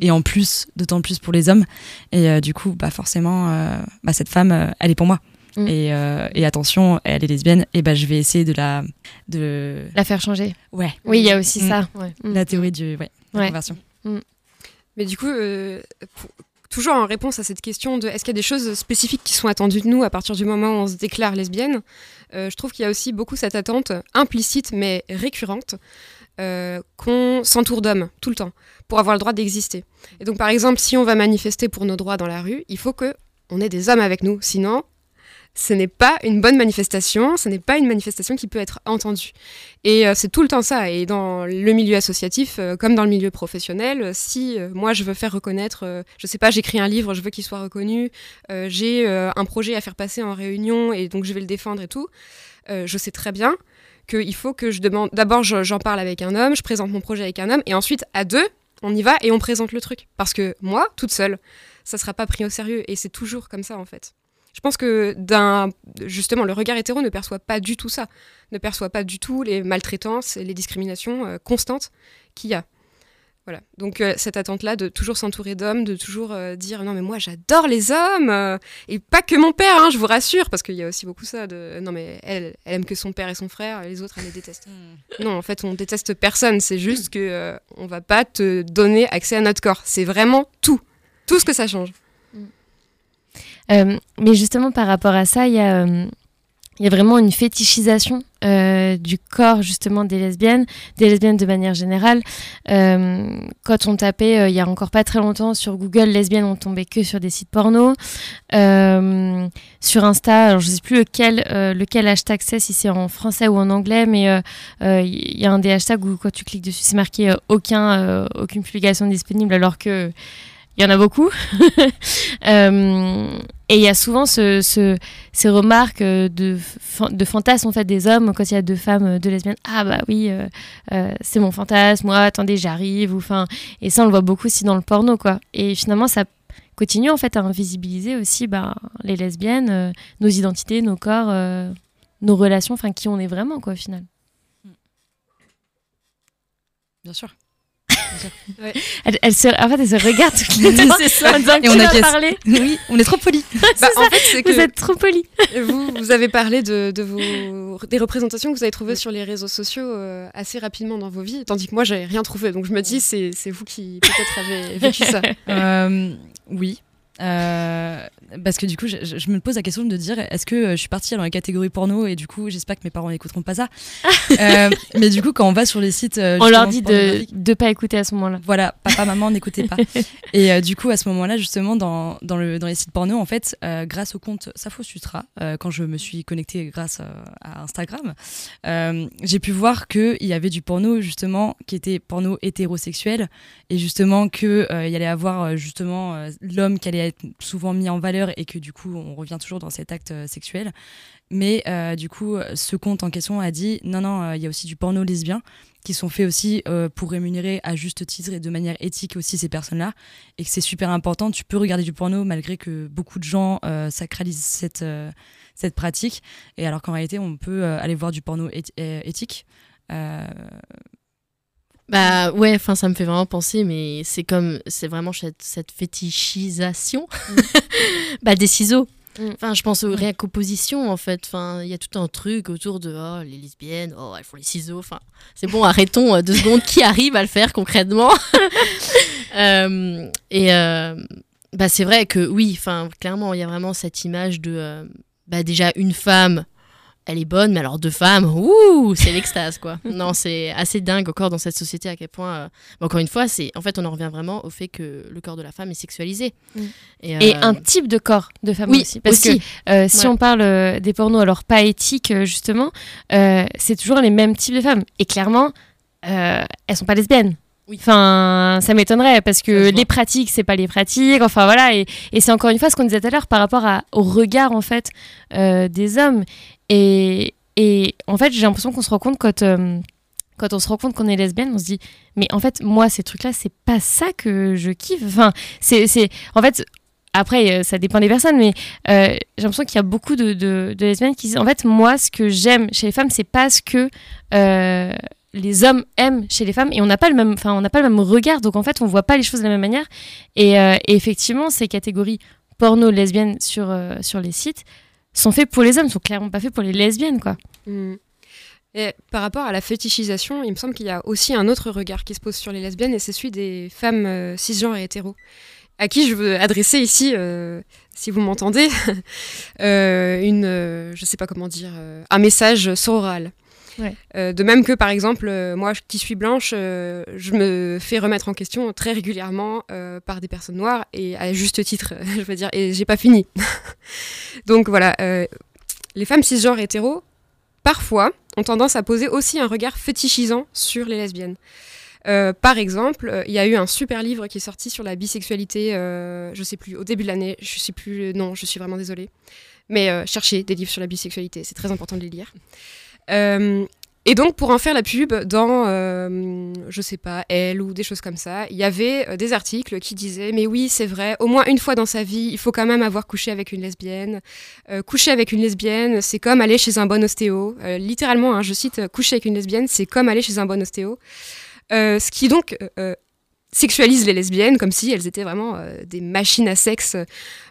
et en plus, d'autant plus pour les hommes. Et euh, du coup, bah forcément, euh, bah, cette femme, euh, elle est pour moi. Mm. Et, euh, et attention, elle est lesbienne, et bah je vais essayer de la, de La faire changer. Ouais. Oui, il y a aussi Mm. ça. Ouais. Mm. la théorie du, ouais, de la Ouais. conversion. Mais du coup, euh, pour- toujours en réponse à cette question de est-ce qu'il y a des choses spécifiques qui sont attendues de nous à partir du moment où on se déclare lesbienne, euh, je trouve qu'il y a aussi beaucoup cette attente implicite mais récurrente euh, qu'on s'entoure d'hommes tout le temps pour avoir le droit d'exister. Et donc par exemple, si on va manifester pour nos droits dans la rue, il faut que on ait des hommes avec nous, sinon ce n'est pas une bonne manifestation, ce n'est pas une manifestation qui peut être entendue. Et euh, c'est tout le temps ça. Et dans le milieu associatif, euh, comme dans le milieu professionnel, euh, si moi je veux faire reconnaître, je sais pas, j'écris un livre, je veux qu'il soit reconnu, j'ai un projet à faire passer en réunion et donc je vais le défendre et tout, je sais très bien qu'il faut que je demande. D'abord, je- j'en parle avec un homme, je présente mon projet avec un homme, et ensuite, à deux, on y va et on présente le truc. Parce que moi, toute seule, ça sera pas pris au sérieux. Et c'est toujours comme ça, en fait. Je pense que d'un justement le regard hétéro ne perçoit pas du tout ça, ne perçoit pas du tout les maltraitances et les discriminations euh, constantes qu'il y a. Voilà. Donc euh, cette attente-là de toujours s'entourer d'hommes, de toujours euh, dire non mais moi j'adore les hommes euh, et pas que mon père, hein, je vous rassure, parce qu'il y a aussi beaucoup ça de non mais elle, elle aime que son père et son frère, et les autres elle les déteste. Non en fait on déteste personne, c'est juste que on va pas te donner accès à notre corps. C'est vraiment tout, tout ce que ça change. Euh, mais justement, par rapport à ça, il y a, euh, y a vraiment une fétichisation euh, du corps justement des lesbiennes, des lesbiennes de manière générale. Quand on tapait, il y a encore pas très longtemps, sur Google, lesbiennes, on tombait que sur des sites porno. Sur Insta, alors je sais plus lequel, lequel hashtag c'est, si c'est en français ou en anglais, mais il y a un des hashtags où quand tu cliques dessus, c'est marqué aucun, aucune publication disponible, alors que il y en a beaucoup. Euh, et il y a souvent ce, ce- ces remarques euh, de, fan- de fantasmes en fait, des hommes quand il y a deux femmes, euh, deux lesbiennes. Ah bah oui, c'est mon fantasme, moi attendez, j'arrive. Et ça, on le voit beaucoup aussi dans le porno. quoi. Et finalement, ça continue en fait à invisibiliser aussi bah, les lesbiennes, nos identités, nos corps, nos relations, enfin qui on est vraiment quoi au final. Bien sûr. Elle, elle se, en fait, elle se regarde toutes les deux C'est ça. en Et on acquiesce. parler. Oui, on est trop polis. Bah, en fait, c'est Vous êtes trop poli. vous, vous avez parlé de, de vos, des représentations que vous avez trouvées sur les réseaux sociaux euh, assez rapidement dans vos vies, tandis que moi, j'avais rien trouvé. Donc je me dis, c'est c'est vous qui peut-être avez vécu ça. Euh, oui. Euh, parce que du coup, je, me pose la question de dire est-ce que euh, je suis partie dans la catégorie porno et du coup, j'espère que mes parents n'écouteront pas ça. Euh, mais du coup, quand on va sur les sites. euh, On leur dit de ne pas écouter à ce moment-là. Voilà, papa, maman, n'écoutez pas. Et euh, du coup, à ce moment-là, justement, dans, dans, le, dans les sites porno, en fait, euh, grâce au compte Safo Sutra, quand je me suis connectée grâce à Instagram, j'ai pu voir qu'il y avait du porno, justement, qui était porno hétérosexuel, et justement qu'il y allait avoir, justement, l'homme qui allait être souvent mis en valeur, et que du coup, on revient toujours dans cet acte euh, sexuel. Mais euh, du coup, ce compte en question a dit non, non, euh, il y a aussi du porno lesbien qui sont faits aussi pour rémunérer à juste titre et de manière éthique aussi ces personnes-là, et que c'est super important. Tu peux regarder du porno malgré que beaucoup de gens sacralisent cette, cette pratique, et alors qu'en réalité, on peut aller voir du porno éthi- éthique. Bah ouais, enfin ça me fait vraiment penser, mais c'est comme c'est vraiment cette, cette fétichisation bah, des ciseaux. Enfin, je pense au, rien qu'aux positions en fait. Enfin, il y a tout un truc autour de oh, les lesbiennes, oh elles font les ciseaux. Enfin, c'est bon, arrêtons euh, deux secondes. Qui arrive à le faire concrètement? Euh, Et euh, bah c'est vrai que oui. Enfin, clairement, il y a vraiment cette image de euh, bah déjà une femme elle est bonne, mais alors deux femmes, ouh, c'est l'extase quoi. non, c'est assez dingue encore dans cette société à quel point. euh, mais encore une fois, c'est en fait on en revient vraiment au fait que le corps de la femme est sexualisé. Mm. Et, Et euh, un type de corps de femme Oui, aussi. Parce aussi. que euh, si Ouais. on parle des pornos, alors pas éthiques justement, c'est toujours les mêmes types de femmes. Et clairement, elles sont pas lesbiennes. Enfin, ça m'étonnerait parce que les pratiques, c'est pas les pratiques. Enfin voilà, et, et c'est encore une fois ce qu'on disait tout à l'heure par rapport à- au regard en fait euh, des hommes. Et, en fait, j'ai l'impression qu'on se rend compte quand euh, quand on se rend compte qu'on est lesbienne, on se dit mais en fait moi ces trucs là c'est pas ça que je kiffe. Enfin c'est c'est en fait après euh, ça dépend des personnes mais euh, j'ai l'impression qu'il y a beaucoup de, lesbiennes qui disent en fait moi ce que j'aime chez les femmes c'est pas ce que les hommes aiment chez les femmes. Et on n'a pas le même enfin on n'a pas le même regard. Donc en fait on voit pas les choses de la même manière. Et, effectivement ces catégories porno lesbiennes sur sur les sites sont faits pour les hommes sont clairement pas faits pour les lesbiennes quoi Mm. Et par rapport à la fétichisation, il me semble qu'il y a aussi un autre regard qui se pose sur les lesbiennes, et c'est celui des femmes euh, cisgenres et hétéros, à qui je veux adresser ici, euh, si vous m'entendez, euh, une, je sais pas comment dire, un message sororal. Euh, de même que par exemple, euh, moi qui suis blanche, euh, je me fais remettre en question très régulièrement par des personnes noires et à juste titre, je veux dire, et j'ai pas fini. Donc voilà, les femmes cisgenres hétéros, parfois, ont tendance à poser aussi un regard fétichisant sur les lesbiennes. Par exemple, il y a eu un super livre qui est sorti sur la bisexualité, je sais plus, au début de l'année, je sais plus, non, je suis vraiment désolée. Mais cherchez des livres sur la bisexualité, c'est très important de les lire. Euh, et donc, pour en faire la pub, dans, euh, je sais pas, Elle ou des choses comme ça, il y avait euh, des articles qui disaient Mais oui, c'est vrai, au moins une fois dans sa vie, il faut quand même avoir couché avec une lesbienne. Euh, coucher avec une lesbienne, c'est comme aller chez un bon ostéo. Euh, littéralement, hein, je cite Coucher avec une lesbienne, c'est comme aller chez un bon ostéo. Ce qui donc sexualise les lesbiennes comme si elles étaient vraiment euh, des machines à sexe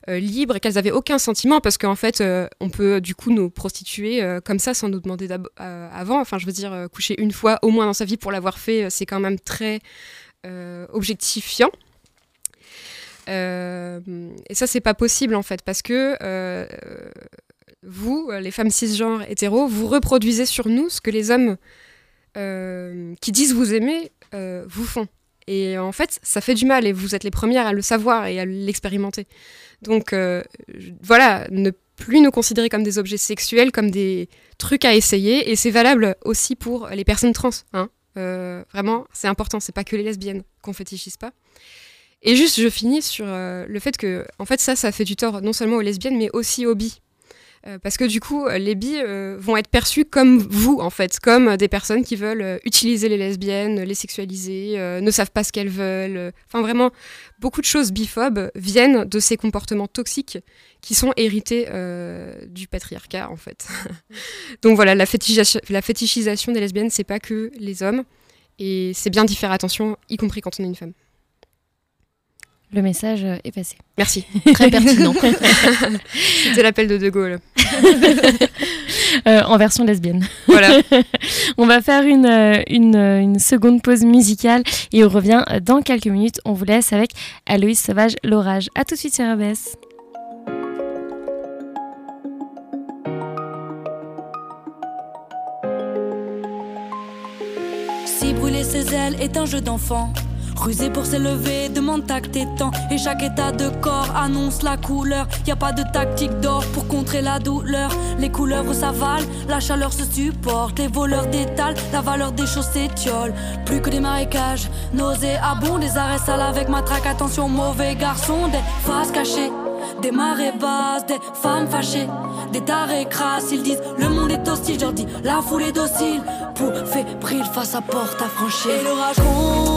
euh, libres et qu'elles avaient aucun sentiment parce qu'en fait euh, on peut du coup nous prostituer euh, comme ça sans nous demander euh, avant enfin je veux dire euh, coucher une fois au moins dans sa vie pour l'avoir fait euh, c'est quand même très euh, objectifiant Euh, et ça c'est pas possible en fait parce que euh, vous euh, les femmes cisgenres hétéros vous reproduisez sur nous ce que les hommes euh, qui disent vous aimer euh, vous font. Et en fait, ça fait du mal et vous êtes les premières à le savoir et à l'expérimenter. Donc euh, voilà, ne plus nous considérer comme des objets sexuels, comme des trucs à essayer. Et c'est valable aussi pour les personnes trans. Hein. Euh, vraiment, c'est important, c'est pas que les lesbiennes qu'on fétichise pas. Et juste, je finis sur euh, le fait que, en fait, ça, ça fait du tort non seulement aux lesbiennes, mais aussi aux bi. Euh, parce que du coup, euh, les bi euh, vont être perçus comme vous, en fait, comme des personnes qui veulent utiliser les lesbiennes, les sexualiser, ne savent pas ce qu'elles veulent. Enfin, vraiment, beaucoup de choses biphobes viennent de ces comportements toxiques qui sont hérités du patriarcat, en fait. Donc voilà, la, la fétichisation des lesbiennes, c'est pas que les hommes. Et c'est bien d'y faire attention, y compris quand on est une femme. Le message euh, est passé Merci. Très pertinent. C'était l'appel de De Gaulle. Euh, en version lesbienne. Voilà. on va faire une, euh, une, une seconde pause musicale et on revient dans quelques minutes. On vous laisse avec Aloïs Sauvage, L'Orage. A tout de suite sur RBS. Si brûler ses ailes est un jeu d'enfant, rusé pour s'élever demande tact et temps. Et chaque état de corps annonce la couleur. Y a pas de tactique d'or pour contrer la douleur. Les couleurs s'avalent, la chaleur se supporte. Les voleurs détalent, la valeur des choses s'étiole. Plus que des marécages, nauséabonds, des arrêts sales avec matraque. Attention, mauvais garçon, des faces cachées. Des marées basses, des femmes fâchées, des tarés crasses. Ils disent le monde est hostile, je leur dis la foule est docile. Pour fébrile face à porte à franchir. L'orage gronde.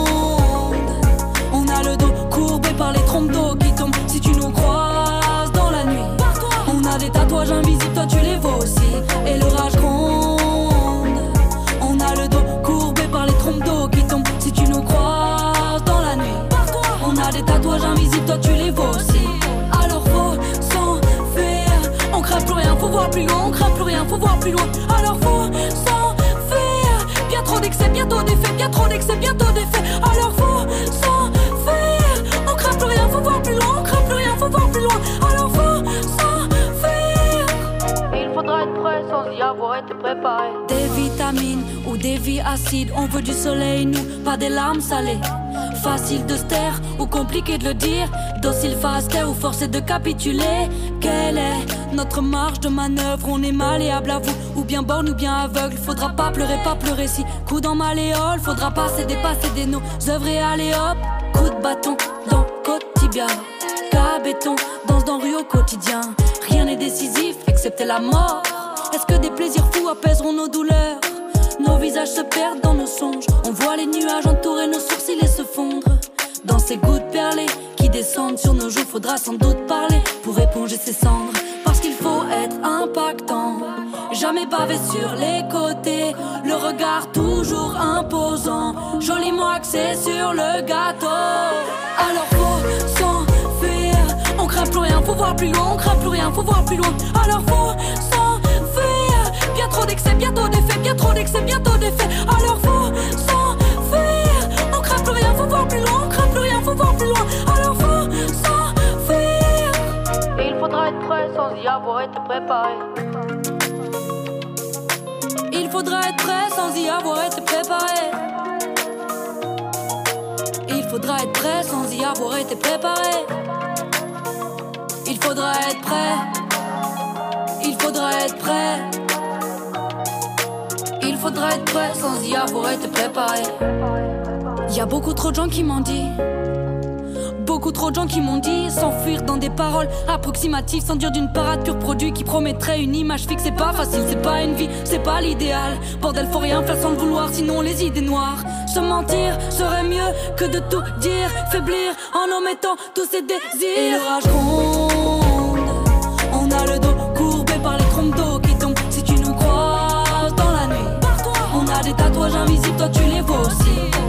On a le dos courbé par les trompes d'eau qui tombent. Si tu nous croises dans la nuit, on a des tatouages invisibles, toi tu les vois aussi. Et l'orage gronde. On a le dos courbé par les trompes d'eau qui tombent. Si tu nous croises dans la nuit, on a des tatouages invisibles, toi tu les vois aussi. Alors faut s'en faire. On craint plus rien, faut voir plus loin. On craint plus rien, faut voir plus loin. Alors faut s'en faire. Bien trop d'excès, bientôt des faits. Bien trop d'excès, bientôt des faits. Alors faut s'en faire. Loin. Alors faut. Il faudra être prêt sans y avoir été préparé. Des vitamines ou des vies acides, on veut du soleil, nous, pas des larmes salées. Facile de se taire ou compliqué de le dire. Docile face ou forcé de capituler. Quelle est notre marge de manœuvre? On est malléable à vous, ou bien borne ou bien aveugle. Faudra pas pleurer, pas pleurer si coup dans malléole. Faudra pas céder, pas céder nos œuvres et aller hop. Coup de bâton dans le Cabéton, danse dans rue au quotidien. Rien n'est décisif, excepté la mort. Est-ce que des plaisirs fous apaiseront nos douleurs? Nos visages se perdent dans nos songes. On voit les nuages entourer nos sourcils et se fondre. Dans ces gouttes perlées qui descendent sur nos joues, faudra sans doute parler pour éponger ces cendres. Parce qu'il faut être impactant. jamais bavé sur les côtés, le regard toujours imposant, joliment axé sur le gâteau. Alors voir plus loin, on craint plus rien, faut voir plus loin. Alors faut s'enfuir, bien trop d'excès, bientôt d'effets, bien trop d'excès, bientôt d'effets. Alors faut s'enfuir, on craint plus rien, faut voir plus loin, on craint plus rien, faut voir plus loin. Alors faut s'enfuir. Et il faudra être prêt sans y avoir été préparé. Il faudra être prêt sans y avoir été préparé. Il faudra être prêt sans y avoir été préparé. Il faudra être prêt. Il faudra être prêt. Il faudra être prêt sans y avoir été préparé. Y a beaucoup trop de gens qui m'ont dit. Beaucoup trop de gens qui m'ont dit s'enfuir dans des paroles approximatives sans dire d'une parade pur produit qui promettrait une image fixe. C'est pas facile, c'est pas une vie, c'est pas l'idéal. Bordel, faut rien faire sans le vouloir, sinon les idées noires. Se mentir serait mieux que de tout dire, faiblir en omettant tous ces désirs.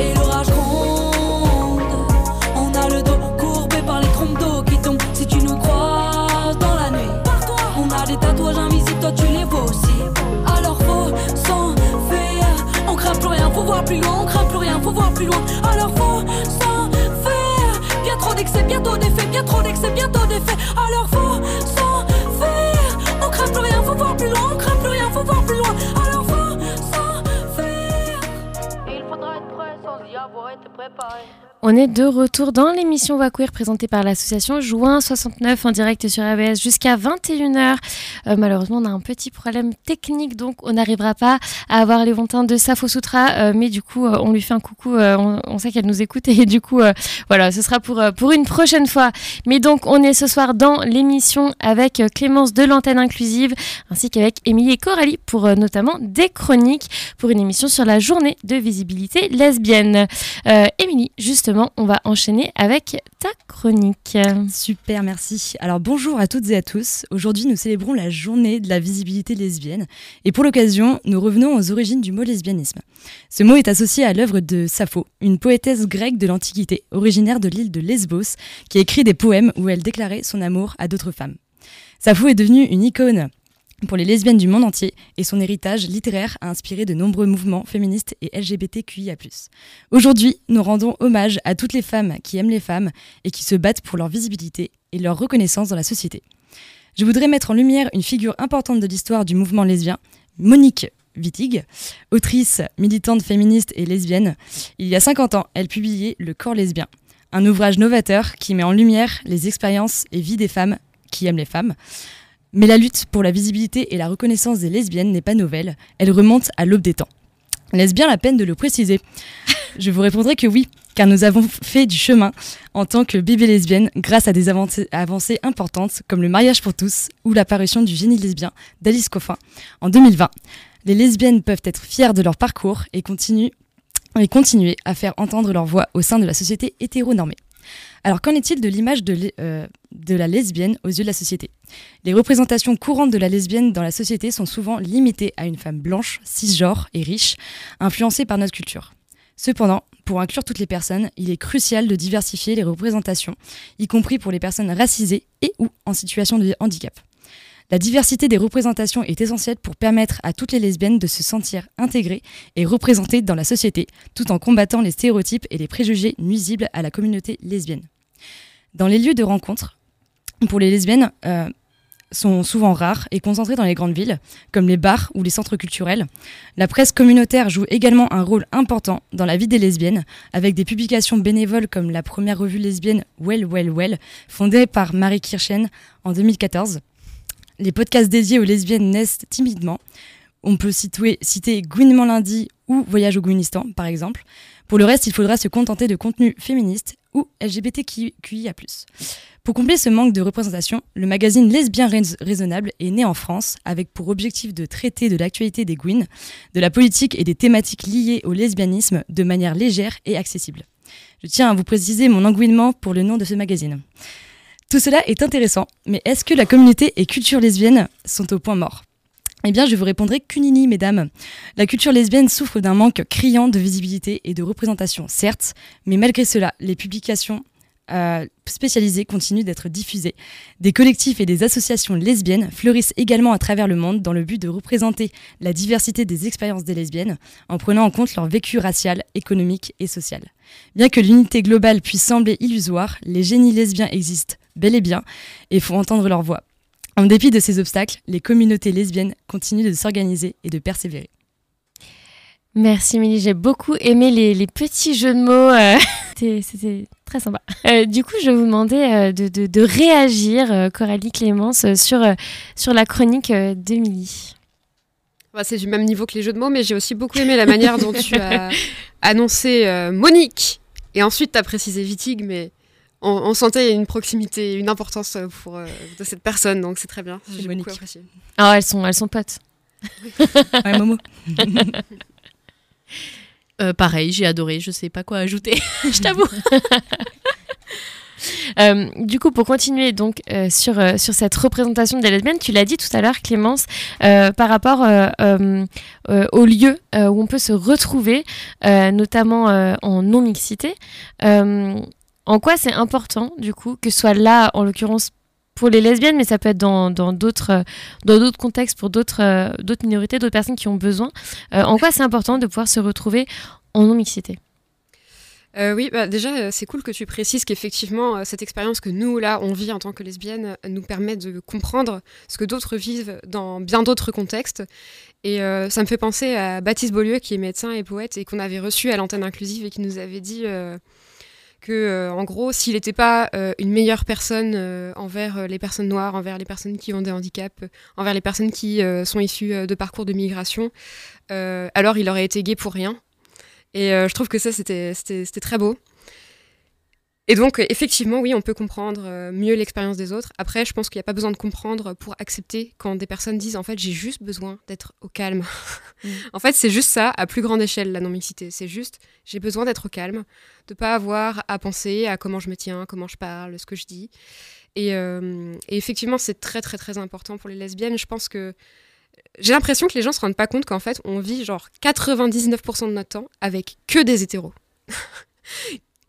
Et l'orage gronde, on a le dos courbé par les trompes d'eau qui tombent. Si tu nous croises dans la nuit, on a des tatouages invisibles, toi tu les vois aussi. Alors faut s'enfuir, on craint plus rien, faut voir plus loin, on craint plus rien, faut voir plus loin. Alors faut s'enfuir, bien trop d'excès, bientôt d'effets, bien trop d'excès, bientôt d'effets. Alors faut On est de retour dans l'émission Va Queer présentée par l'association Juin 69 en direct sur ABS jusqu'à 21h. Euh, malheureusement, on a un petit problème technique, donc on n'arrivera pas à avoir les Lévontin de Safo Sutra, euh, mais du coup, euh, on lui fait un coucou, on, sait qu'elle nous écoute et du coup, voilà, ce sera pour, pour une prochaine fois. Mais donc, on est ce soir dans l'émission avec Clémence de l'antenne inclusive ainsi qu'avec Émilie et Coralie pour notamment des chroniques pour une émission sur la journée de visibilité lesbienne. Justement, on va enchaîner avec ta chronique. Super, merci. Alors bonjour à toutes et à tous. Aujourd'hui, nous célébrons la journée de la visibilité lesbienne. Et pour l'occasion, nous revenons aux origines du mot lesbianisme. Ce mot est associé à l'œuvre de Sappho, une poétesse grecque de l'Antiquité, originaire de l'île de Lesbos, qui a écrit des poèmes où elle déclarait son amour à d'autres femmes. Sappho est devenue une icône pour les lesbiennes du monde entier et son héritage littéraire a inspiré de nombreux mouvements féministes et LGBTQIA+. Aujourd'hui, nous rendons hommage à toutes les femmes qui aiment les femmes et qui se battent pour leur visibilité et leur reconnaissance dans la société. Je voudrais mettre en lumière une figure importante de l'histoire du mouvement lesbien, Monique Wittig, autrice, militante féministe et lesbienne. Il y a 50 ans, elle publiait Le corps lesbien, un ouvrage novateur qui met en lumière les expériences et vies des femmes qui aiment les femmes. Mais la lutte pour la visibilité et la reconnaissance des lesbiennes n'est pas nouvelle, elle remonte à l'aube des temps. Est-ce bien la peine de le préciser? Je vous répondrai que oui, car nous avons fait du chemin en tant que bébé lesbienne grâce à des avancées, importantes comme le mariage pour tous ou l'apparition du génie lesbien d'Alice Coffin en 2020. Les lesbiennes peuvent être fières de leur parcours et continuer à faire entendre leur voix au sein de la société hétéronormée. Alors qu'en est-il de l'image euh, de la lesbienne aux yeux de la société? Les représentations courantes de la lesbienne dans la société sont souvent limitées à une femme blanche, cisgenre et riche, influencée par notre culture. Cependant, pour inclure toutes les personnes, il est crucial de diversifier les représentations, y compris pour les personnes racisées et ou en situation de handicap. La diversité des représentations est essentielle pour permettre à toutes les lesbiennes de se sentir intégrées et représentées dans la société, tout en combattant les stéréotypes et les préjugés nuisibles à la communauté lesbienne. Dans les lieux de rencontre, pour les lesbiennes, euh, sont souvent rares et concentrés dans les grandes villes, comme les bars ou les centres culturels. La presse communautaire joue également un rôle important dans la vie des lesbiennes, avec des publications bénévoles comme la première revue lesbienne Well Well Well, fondée par Marie Kirchen en 2014. Les podcasts dédiés aux lesbiennes naissent timidement. On peut citer, Gouinement lundi ou Voyage au Gouinistan, par exemple. Pour le reste, il faudra se contenter de contenus féministes ou LGBTQIA+. Pour combler ce manque de représentation, le magazine Lesbien Rais- Raisonnable est né en France avec pour objectif de traiter de l'actualité des Gwyn, de la politique et des thématiques liées au lesbianisme de manière légère et accessible. Je tiens à vous préciser mon engouinement pour le nom de ce magazine. Tout cela est intéressant, mais est-ce que la communauté et culture lesbienne sont au point mort? Eh bien, je vous répondrai qu'unini, mesdames. La culture lesbienne souffre d'un manque criant de visibilité et de représentation, certes, mais malgré cela, les publications euh, spécialisées continuent d'être diffusées. Des collectifs et des associations lesbiennes fleurissent également à travers le monde dans le but de représenter la diversité des expériences des lesbiennes en prenant en compte leur vécu racial, économique et social. Bien que l'unité globale puisse sembler illusoire, les génies lesbiens existent bel et bien et font entendre leur voix. En dépit de ces obstacles, les communautés lesbiennes continuent de s'organiser et de persévérer. Merci Mélie, j'ai beaucoup aimé les, petits jeux de mots. Euh, c'était très sympa. Euh, du coup, je vais vous demander euh, de, réagir, Coralie Clémence, sur, sur la chronique d'Émilie. Bah, c'est du même niveau que les jeux de mots, mais j'ai aussi beaucoup aimé la manière dont tu as annoncé Monique. Et ensuite, tu as précisé Vitig, mais on, sentait une proximité, une importance pour, de cette personne, donc c'est très bien. J'ai beaucoup apprécié. Ah, elles sont, elles sont potes. ouais, Momo. Euh, pareil, j'ai adoré, je sais pas quoi ajouter, je t'avoue. Euh, du coup, pour continuer donc euh, sur, sur cette représentation des lesbiennes, tu l'as dit tout à l'heure, Clémence, par rapport au lieu où on peut se retrouver, notamment en non-mixité. En quoi c'est important, du coup, que ce soit là, en l'occurrence pour les lesbiennes, mais ça peut être dans d'autres euh, dans contextes pour d'autres euh, d'autres minorités, d'autres personnes qui ont besoin. Euh, en quoi c'est important de pouvoir se retrouver en non-mixité? Oui, bah déjà, c'est cool que tu précises qu'effectivement, cette expérience que nous, là, on vit en tant que lesbiennes, nous permet de comprendre ce que d'autres vivent dans bien d'autres contextes. Et ça me fait penser à Baptiste Beaulieu, qui est médecin et poète, et qu'on avait reçu à l'antenne inclusive et qui nous avait dit que euh, en gros, s'il n'était pas euh, une meilleure personne euh, envers les personnes noires, envers les personnes qui ont des handicaps, envers les personnes qui sont issues de parcours de migration, alors il aurait été gay pour rien. Et je trouve que ça, c'était très beau. Et donc, effectivement, oui, on peut comprendre euh, mieux l'expérience des autres. Après, je pense qu'il n'y a pas besoin de comprendre pour accepter quand des personnes disent en fait, j'ai juste besoin d'être au calme. Mm. en fait, c'est juste ça, à plus grande échelle, la non-mixité. C'est juste, j'ai besoin d'être au calme, de pas avoir à penser à comment je me tiens, comment je parle, ce que je dis. Et, euh, et effectivement, c'est très, très, très important pour les lesbiennes. Je pense que j'ai l'impression que les gens se rendent pas compte qu'en fait, on vit genre 99% de notre temps avec que des hétéros.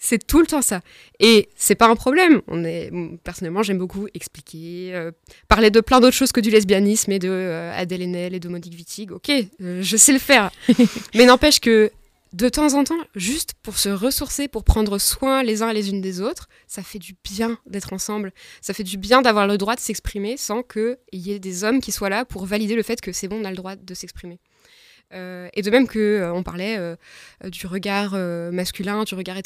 C'est tout le temps ça. Et c'est pas un problème. On est, personnellement, j'aime beaucoup expliquer, euh, parler de plein d'autres choses que du lesbianisme et de euh, Adèle Haenel et de Monique Wittig. Ok, euh, je sais le faire. Mais n'empêche que de temps en temps, juste pour se ressourcer, pour prendre soin les uns et les unes des autres, ça fait du bien d'être ensemble. Ça fait du bien d'avoir le droit de s'exprimer sans qu'il y ait des hommes qui soient là pour valider le fait que c'est bon, on a le droit de s'exprimer. Euh, et de même que euh, on parlait euh, du regard masculin, du regard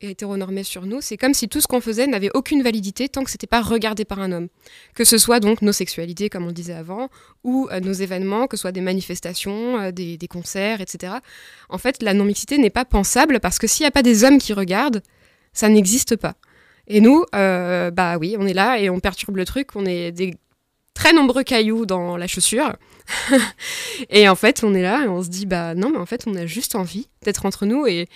hétéronormé sur nous, c'est comme si tout ce qu'on faisait n'avait aucune validité tant que c'était pas regardé par un homme. Que ce soit donc nos sexualités, comme on disait avant, ou nos événements, que ce soit des manifestations, des, des, concerts, etc. En fait, la non-mixité n'est pas pensable parce que s'il n'y a pas des hommes qui regardent, ça n'existe pas. Et nous, bah oui, on est là et on perturbe le truc, on est des très nombreux cailloux dans la chaussure. et en fait, on est là et on se dit, bah non, mais en fait, on a juste envie d'être entre nous et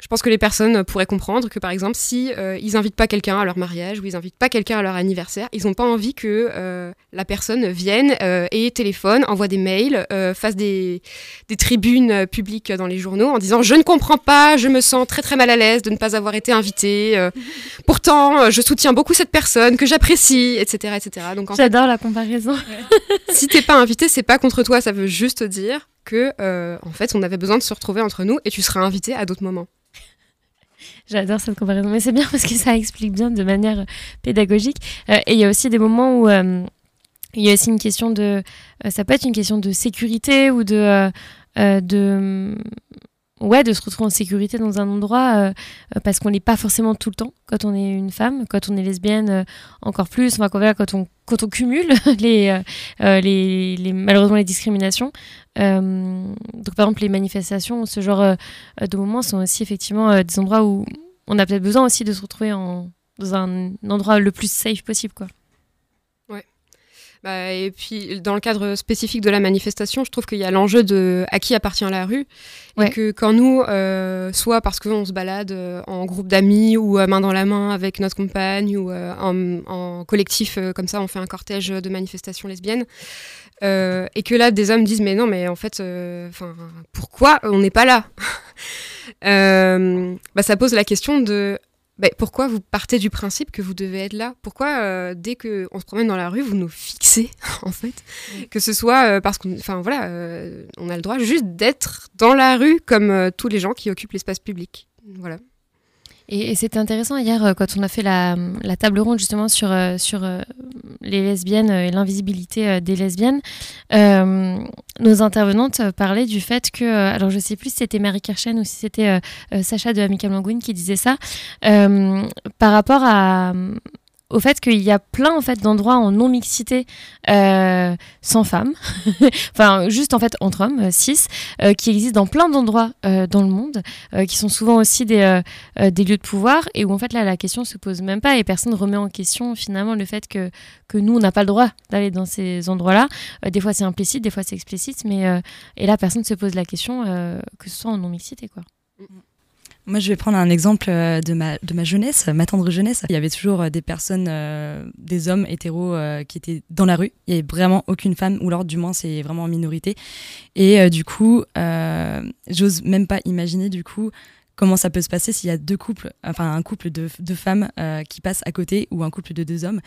je pense que les personnes pourraient comprendre que par exemple si euh, ils invitent pas quelqu'un à leur mariage ou ils invitent pas quelqu'un à leur anniversaire, ils n'ont pas envie que euh, la personne vienne euh, et téléphone, envoie des mails, fasse des, des, tribunes publiques dans les journaux en disant je ne comprends pas, je me sens très très mal à l'aise de ne pas avoir été invitée. pourtant, je soutiens beaucoup cette personne que j'apprécie, etc., etc. Donc j'adore la comparaison. si t'es pas invité, c'est pas contre toi, ça veut juste dire que en fait on avait besoin de se retrouver entre nous et tu seras invité à d'autres moments. J'adore cette comparaison, mais c'est bien parce que ça explique bien de manière pédagogique. Euh, et il y a aussi des moments où euh, il y a aussi une question de, euh, ça peut être une question de sécurité ou de, de ouais, de se retrouver en sécurité dans un endroit parce qu'on n'est pas forcément tout le temps quand on est une femme, quand on est lesbienne encore plus, enfin, quand, quand, on, quand on cumule les, les, les, malheureusement les discriminations. donc par exemple les manifestations, ce genre de moments sont aussi effectivement des endroits où on a peut-être besoin aussi de se retrouver en, dans un endroit le plus safe possible. quoi. Bah, et puis, dans le cadre spécifique de la manifestation, je trouve qu'il y a l'enjeu de à qui appartient la rue. Et que quand nous, euh, soit parce qu'on se balade euh, en groupe d'amis ou main dans la main avec notre compagne ou euh, en, collectif comme ça, on fait un cortège de manifestations lesbiennes, et que là, des hommes disent mais non, mais en fait, enfin, pourquoi on n'est pas là? Bah, ça pose la question de bah, pourquoi vous partez du principe que vous devez être là? Pourquoi euh, dès que on se promène dans la rue, vous nous fixez en fait? Que ce soit euh, parce qu'on, enfin voilà, euh, on a le droit juste d'être dans la rue comme tous les gens qui occupent l'espace public. Voilà. Et, c'était intéressant hier euh, quand on a fait la, table ronde justement sur, euh, sur euh, les lesbiennes et l'invisibilité des lesbiennes. nos intervenantes parlaient du fait que, alors je sais plus si c'était Marie Kirchen ou si c'était Sacha de Amical Languine qui disait ça, par rapport à au fait qu'il y a plein en fait d'endroits en non mixité euh, sans femmes, enfin juste en fait entre hommes, 6, euh, euh, qui existent dans plein d'endroits dans le monde, qui sont souvent aussi des, des lieux de pouvoir et où en fait là la question se pose même pas et personne ne remet en question finalement le fait que, que nous on n'a pas le droit d'aller dans ces endroits-là. des fois c'est implicite, des fois c'est explicite, mais et là personne ne se pose la question que ce soit en non mixité quoi. Mm. Moi, je vais prendre un exemple euh, de ma, de ma jeunesse, ma tendre jeunesse. Il y avait toujours euh, des personnes, euh, des hommes hétéros qui étaient dans la rue. Il n'y avait vraiment aucune femme, ou alors du moins c'est vraiment en minorité. Et du coup, j'ose même pas imaginer du coup comment ça peut se passer s'il y a deux couples, enfin un couple de, de femmes euh, qui passent à côté ou un couple de deux hommes.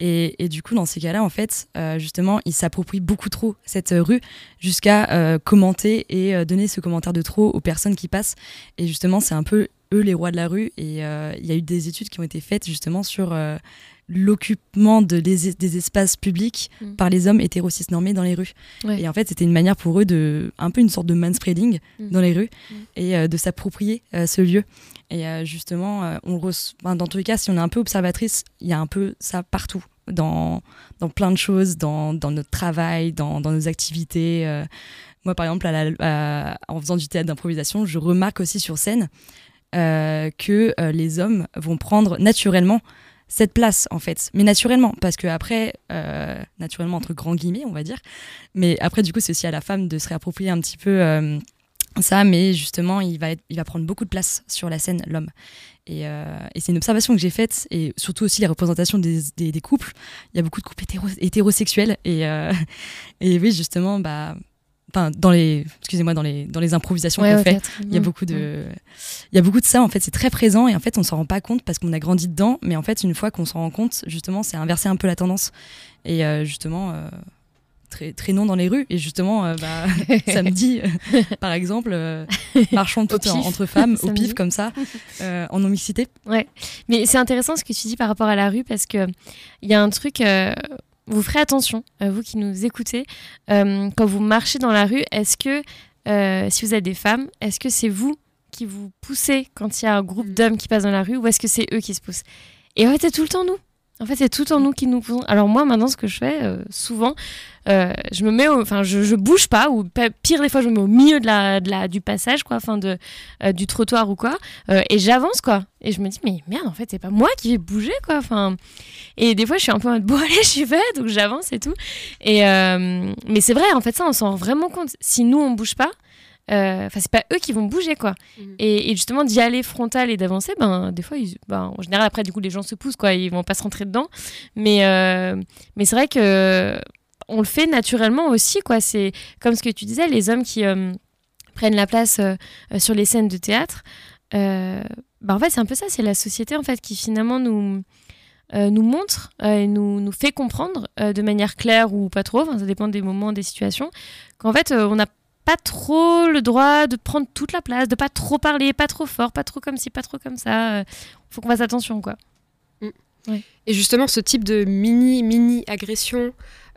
Et, du coup, dans ces cas-là, en fait, euh, justement, ils s'approprient beaucoup trop cette rue jusqu'à euh, commenter et donner ce commentaire de trop aux personnes qui passent. Et justement, c'est un peu eux les rois de la rue. Et il y a eu des études qui ont été faites justement sur l'occupement de, des, espaces publics mm. par les hommes hétérosis normés dans les rues. Et en fait, c'était une manière pour eux de, un peu une sorte de manspreading mm. dans les rues mm. et euh, de s'approprier euh, ce lieu. Et euh, justement, on dans tous les cas, si on est un peu observatrice, il y a un peu ça partout, dans, dans plein de choses, dans, dans notre travail, dans, dans nos activités. moi, par exemple, à en faisant du théâtre d'improvisation, je remarque aussi sur scène que les hommes vont prendre naturellement cette place en fait, mais naturellement, parce que après, euh, naturellement entre grands guillemets, on va dire, mais après du coup c'est aussi à la femme de se réapproprier un petit peu euh, ça, mais justement il va, il va prendre beaucoup de place sur la scène, l'homme. Et, euh, c'est une observation que j'ai faite, et surtout aussi les représentations des, des, couples. Il y a beaucoup de couples hétérosexuels, et, et oui justement, bah enfin dans les excusez-moi dans les dans les improvisations qu'on fait il y a beaucoup de il y a beaucoup de ça en fait c'est très présent et en fait on s'en rend pas compte parce qu'on a grandi dedans mais en fait une fois qu'on s'en rend compte justement c'est inverser un peu la tendance et euh, justement euh, très très non dans les rues et justement euh, bah, samedi par exemple marchons toutes entre femmes au pif comme ça en non mixité ouais. Mais c'est intéressant ce que tu dis par rapport à la rue parce que il y a un truc vous ferez attention, euh, vous qui nous écoutez, euh, quand vous marchez dans la rue, est-ce que, euh, si vous êtes des femmes, est-ce que c'est vous qui vous poussez quand il y a un groupe mm. d'hommes qui passent dans la rue ou est-ce que c'est eux qui se poussent? Et en fait, c'est tout le temps nous. En fait, c'est tout en nous qui nous poussons. Alors moi, maintenant, ce que je fais, souvent, je me mets, enfin, je, je, bouge pas, ou pire des fois, je me mets au milieu de la, de la du passage, quoi, enfin de du trottoir ou quoi, et j'avance, quoi. Et je me dis, mais merde, en fait, c'est pas moi qui vais bouger, quoi. Enfin, et des fois, je suis un peu en mode, bon, allez, j'y vais, donc j'avance et tout. Et, euh, mais c'est vrai, en fait, ça, on s'en rend vraiment compte. Si nous, on bouge pas, euh, enfin, c'est pas eux qui vont bouger, quoi. Mm. Et, justement, d'y aller frontal et d'avancer, ben, des fois, ben, en général, après, du coup, les gens se poussent, quoi. Ils vont pas se rentrer dedans. Mais, euh, mais c'est vrai que on le fait naturellement aussi, quoi. C'est comme ce que tu disais, les hommes qui prennent la place sur les scènes de théâtre. Ben, en fait, c'est un peu ça, c'est la société en fait qui finalement nous, euh, nous montre euh, et nous, nous fait comprendre euh, de manière claire ou pas trop, ça dépend des moments, des situations, qu'en fait on n'a pas trop le droit de prendre toute la place, de pas trop parler, pas trop fort, pas trop comme ci, pas trop comme ça. faut qu'on fasse attention quoi. Mm. Et justement, ce type de mini mini agression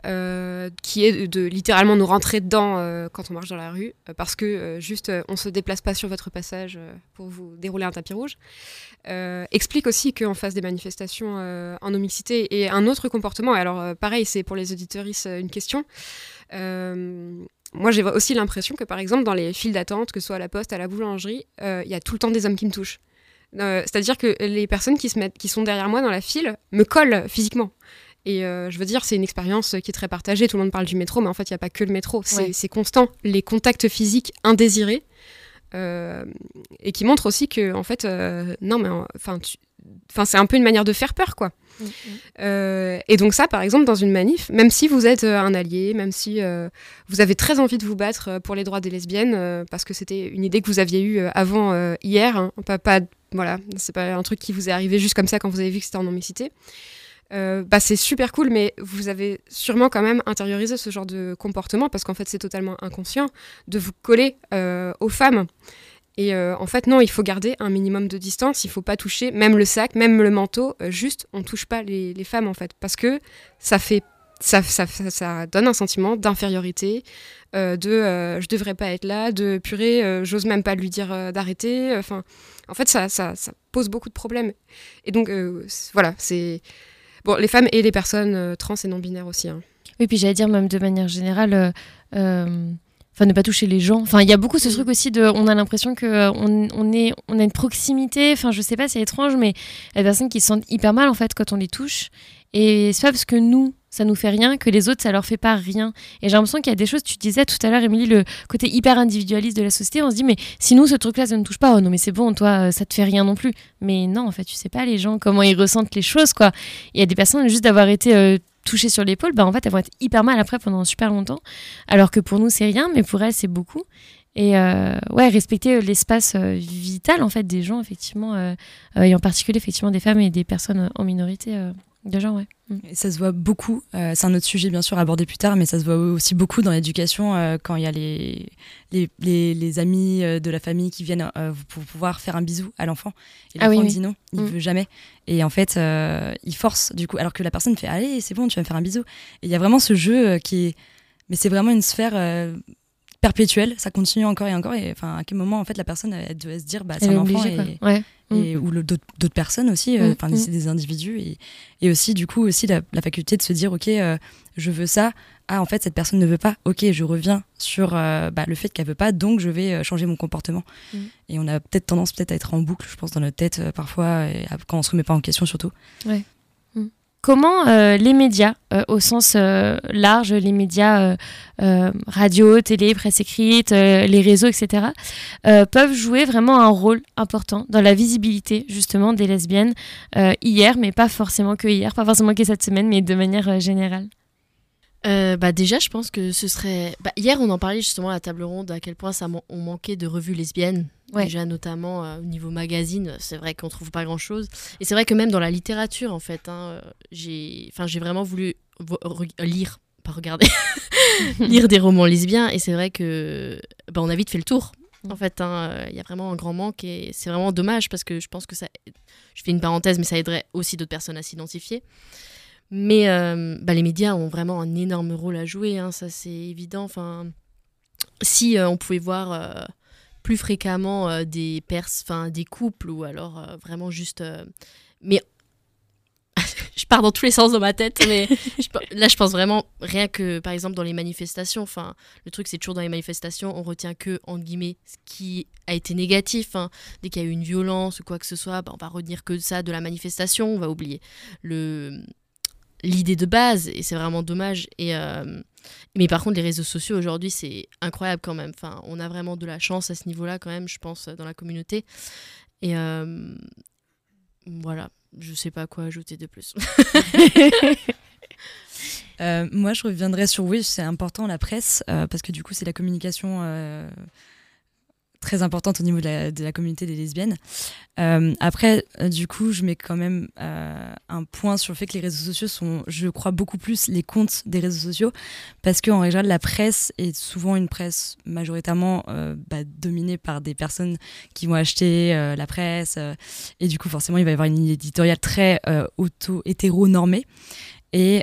euh, qui est de, littéralement nous rentrer dedans euh, quand on marche dans la rue, euh, parce que juste on se déplace pas sur votre passage pour vous dérouler un tapis rouge, explique aussi qu'on fasse des manifestations en homicité et un autre comportement. Alors pareil, c'est pour les auditeuristes une question. Moi, j'ai aussi l'impression que, par exemple, dans les files d'attente, que ce soit à la poste, à la boulangerie, il y a tout le temps des hommes qui me touchent. C'est-à-dire que les personnes qui, se mettent, qui sont derrière moi dans la file me collent physiquement. Et euh, je veux dire, c'est une expérience qui est très partagée. Tout le monde parle du métro, mais en fait, il n'y a pas que le métro. C'est constant. Les contacts physiques indésirés. Euh, et qui montrent aussi que, en fait, euh, non, mais enfin, enfin c'est un peu une manière de faire peur quoi. Mm, Euh, et donc ça, par exemple, dans une manif, même si vous êtes euh, un allié, même si euh, vous avez très envie de vous battre pour les droits des lesbiennes, euh, parce que c'était une idée que vous aviez eue avant hier, hein, pas, pas, voilà, c'est pas un truc qui vous est arrivé juste comme ça quand vous avez vu que c'était en non-mixité. Bah c'est super cool, mais vous avez sûrement quand même intériorisé ce genre de comportement parce qu'en fait c'est totalement inconscient de vous coller aux femmes. Et euh, en fait, non, il faut garder un minimum de distance. Il faut pas toucher, même le sac, même le manteau. euh, juste, on touche pas les, femmes en fait, parce que ça fait, ça, donne un sentiment d'infériorité, euh, de je devrais pas être là, de purée, j'ose même pas lui dire d'arrêter. Enfin, en fait, ça, ça, pose beaucoup de problèmes. Et donc, voilà, c'est bon, les femmes et les personnes trans et non binaires aussi. hein. Oui, puis j'allais dire même de manière générale, enfin ne pas toucher les gens. Enfin, il y a beaucoup ce truc aussi de, on a l'impression que euh, on, on est, on a une proximité. Enfin, je sais pas, c'est étrange, mais il y a des personnes qui se sentent hyper mal en fait quand on les touche. Et c'est pas parce que nous, ça nous fait rien que les autres, ça leur fait pas rien. Et j'ai l'impression qu'il y a des choses, tu disais tout à l'heure, Émilie, le côté hyper individualiste de la société. On se dit, mais si nous, ce truc-là, ça ne touche pas, oh non, mais c'est bon, toi, euh, ça te fait rien non plus. Mais non, en fait, tu sais pas les gens, comment ils ressentent les choses, quoi. Il y a des personnes, juste d'avoir été euh, touchées sur l'épaule, bah, en fait, elles vont être hyper mal après pendant super longtemps. Alors que pour nous, c'est rien, mais pour elles, c'est beaucoup. Et euh, ouais, respecter euh, l'espace euh, vital, en fait, des gens, effectivement, et en particulier, effectivement, des femmes et des personnes en minorité de genre, ouais. Mm. Et ça se voit beaucoup, euh, c'est un autre sujet bien sûr à aborder plus tard, mais ça se voit aussi beaucoup dans l'éducation euh, quand il y a les, les, les, les amis euh, de la famille qui viennent pour pouvoir faire un bisou à l'enfant. Et Ah l'enfant oui, dit oui. non, il Mm. veut jamais. Et en fait, il force du coup, alors que la personne fait allez, c'est bon, tu vas me faire un bisou. Et il y a vraiment ce jeu qui est. Mais c'est vraiment une sphère. Euh, perpétuelle, ça continue encore et encore et enfin à quel moment en fait la personne elle, doit se dire bah c'est un enfant obligée, et. Ouais. et- ou d'autres personnes aussi euh, Mm, enfin mm. c'est des individus et, et aussi du coup aussi la, la faculté de se dire ok euh, je veux ça ah en fait cette personne ne veut pas ok je reviens sur euh, bah, le fait qu'elle veut pas donc je vais euh, changer mon comportement Mm. et on a peut-être tendance peut-être à être en boucle je pense dans notre tête euh, parfois et à- quand on se remet pas en question surtout Ouais. Mm. Comment euh, les médias, euh, au sens euh, large, les médias radio, télé, presse écrite, les réseaux, etc., peuvent jouer vraiment un rôle important dans la visibilité justement des lesbiennes hier, mais pas forcément que hier, pas forcément que cette semaine, mais de manière générale? Bah déjà, je pense que ce serait. Bah, hier, on en parlait justement à la table ronde à quel point ça on manquait de revues lesbiennes. Ouais. Déjà, notamment euh, au niveau magazine, c'est vrai qu'on trouve pas grand chose. Et c'est vrai que même dans la littérature, en fait, hein, euh, j'ai, enfin, j'ai vraiment voulu vo- re- lire, pas regarder, lire des romans lesbiens. Et c'est vrai que, bah, on a vite fait le tour. En fait, hein, euh, il y a vraiment un grand manque et c'est vraiment dommage parce que je pense que ça. Je fais une parenthèse, mais ça aiderait aussi d'autres personnes à s'identifier. Mais euh, bah, les médias ont vraiment un énorme rôle à jouer, hein, ça c'est évident. Enfin, si euh, on pouvait voir plus fréquemment euh, des pers enfin des couples ou alors euh, vraiment juste. euh, mais je pars dans tous les sens dans ma tête, mais je pe- là je pense vraiment rien que par exemple dans les manifestations. Enfin, le truc c'est toujours dans les manifestations, on retient que entre guillemets ce qui a été négatif. hein. Dès qu'il y a eu une violence ou quoi que ce soit, bah, on va retenir que ça de la manifestation, on va oublier le l'idée de base et c'est vraiment dommage et euh, mais par contre les réseaux sociaux aujourd'hui c'est incroyable quand même. Enfin on a vraiment de la chance à ce niveau là quand même je pense dans la communauté. Et euh, voilà. Je sais pas quoi ajouter de plus. Euh, moi, je reviendrai sur oui, c'est important la presse parce que du coup, c'est la communication très importante au niveau de la, communauté des lesbiennes. Euh, après, euh, du coup, je mets quand même euh, un point sur le fait que les réseaux sociaux sont, je crois, beaucoup plus les comptes des réseaux sociaux parce qu'en général, la presse est souvent une presse majoritairement bah, dominée par des personnes qui vont acheter la presse et du coup, forcément, il va y avoir une éditoriale très auto-hétéro-normée. Et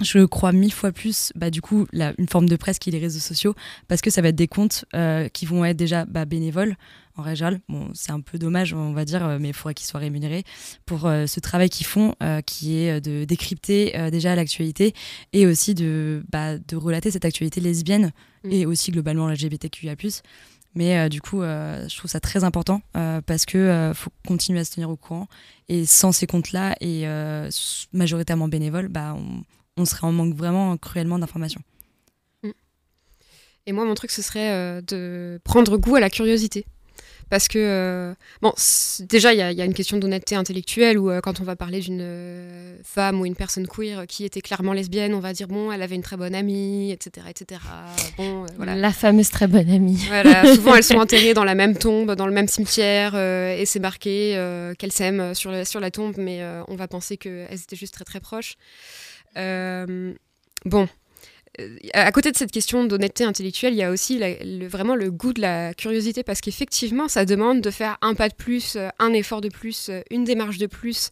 je crois mille fois plus, bah, du coup, la- une forme de presse qui est les réseaux sociaux, parce que ça va être des comptes euh, qui vont être déjà bah, bénévoles en régional. Bon, c'est un peu dommage, on va dire, euh, mais il faudrait qu'ils soient rémunérés pour euh, ce travail qu'ils font, euh, qui est de décrypter déjà l'actualité et aussi de, bah, de relater cette actualité lesbienne et aussi globalement LGBTQIA+. Mais euh, du coup, euh, je trouve ça très important euh, parce que faut continuer à se tenir au courant. Et sans ces comptes-là et majoritairement bénévoles, bah, on, on serait en manque vraiment cruellement d'informations. Et moi, mon truc, ce serait euh, de prendre goût à la curiosité. Parce que, euh, bon, déjà, il y, y, a une question d'honnêteté intellectuelle où, euh, quand on va parler d'une euh, femme ou une personne queer qui était clairement lesbienne, on va dire, bon, elle avait une très bonne amie, etc. etc. Bon, voilà. La fameuse très bonne amie. Voilà, souvent, elles sont enterrées dans la même tombe, dans le même cimetière, et c'est marqué qu'elles s'aiment sur, sur la tombe, mais on va penser qu'elles étaient juste très, très proches. Bon, euh, à côté de cette question d'honnêteté intellectuelle, il y a aussi vraiment le goût de la curiosité parce qu'effectivement, ça demande de faire un pas de plus, euh, un effort de plus, euh, une démarche de plus,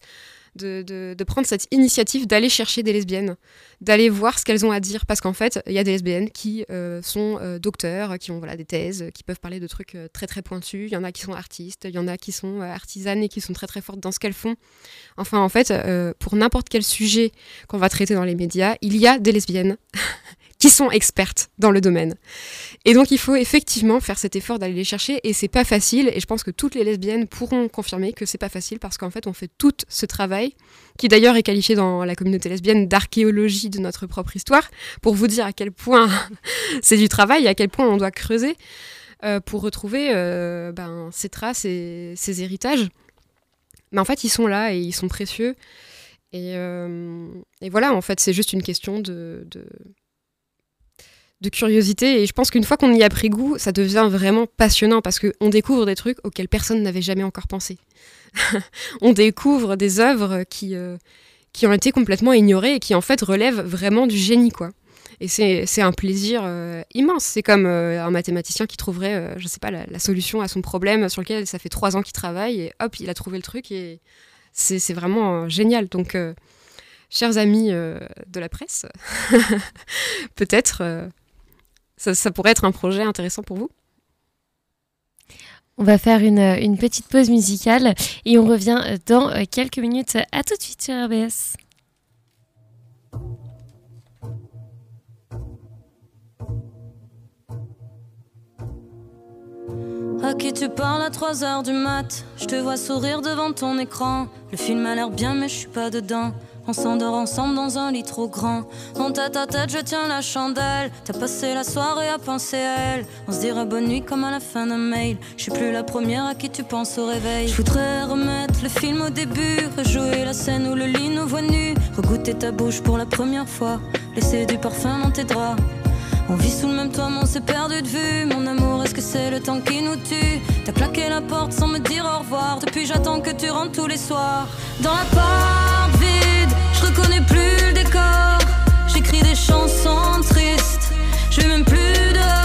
de, prendre cette initiative d'aller chercher des lesbiennes, d'aller voir ce qu'elles ont à dire parce qu'en fait, il y a des lesbiennes qui sont docteurs, qui ont voilà, des thèses, qui peuvent parler de trucs très très pointus, il y en a qui sont artistes, il y en a qui sont artisanes et qui sont très très fortes dans ce qu'elles font. Enfin, en fait, pour n'importe quel sujet qu'on va traiter dans les médias, il y a des lesbiennes qui sont expertes dans le domaine. Et donc il faut effectivement faire cet effort d'aller les chercher et c'est pas facile et je pense que toutes les lesbiennes pourront confirmer que c'est pas facile parce qu'en fait on fait tout ce travail qui d'ailleurs est qualifié dans la communauté lesbienne d'archéologie de notre propre histoire pour vous dire à quel point c'est du travail et à quel point on doit creuser euh, pour retrouver euh, ben, ces traces et ces héritages. Mais en fait ils sont là et ils sont précieux. Et, euh, et voilà, en fait, c'est juste une question de, de de curiosité. Et je pense qu'une fois qu'on y a pris goût, ça devient vraiment passionnant parce qu'on découvre des trucs auxquels personne n'avait jamais encore pensé. on découvre des œuvres qui, euh, qui ont été complètement ignorées et qui en fait relèvent vraiment du génie, quoi. Et c'est un plaisir euh, immense. C'est comme euh, un mathématicien qui trouverait, je sais pas, la, solution à son problème sur lequel ça fait trois ans qu'il travaille et hop, il a trouvé le truc et c'est vraiment génial. Donc, chers amis de la presse, peut-être ça, pourrait être un projet intéressant pour vous? On va faire une, une, petite pause musicale et on revient dans quelques minutes. À tout de suite sur RBS. À qui tu parles à 3h du mat? Je te vois sourire devant ton écran. Le film a l'air bien, mais je suis pas dedans. On s'endort ensemble dans un lit trop grand. En tête à tête, je tiens la chandelle. T'as passé la soirée à penser à elle. On se dira bonne nuit comme à la fin d'un mail. Je suis plus la première à qui tu penses au réveil. Je voudrais remettre le film au début. Rejouer la scène où le lit nous voit nu. Regoûter ta bouche pour la première fois. Laisser du parfum dans tes draps. On vit sous le même toit, mais on s'est perdu de vue. Mon amour, est-ce que c'est le temps qui nous tue? T'as claqué la porte sans me dire au revoir. Depuis, j'attends que tu rentres tous les soirs. Dans la part vide, je reconnais plus le décor. J'écris des chansons tristes, je vais même plus dehors.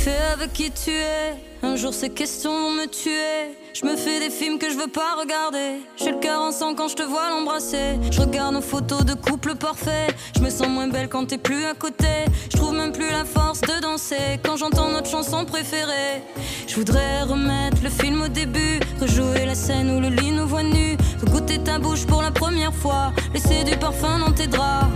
Fais avec qui tu es un jour ces questions vont me tuer. Je me fais des films que je veux pas regarder. J'ai le cœur en sang quand je te vois l'embrasser. Je regarde nos photos de couple parfait. Je me sens moins belle quand t'es plus à côté. Je trouve même plus la force de danser quand j'entends notre chanson préférée. Je voudrais remettre le film au début, rejouer la scène où le lit nous voit nus, goûter ta bouche pour la première fois, laisser du parfum dans tes draps.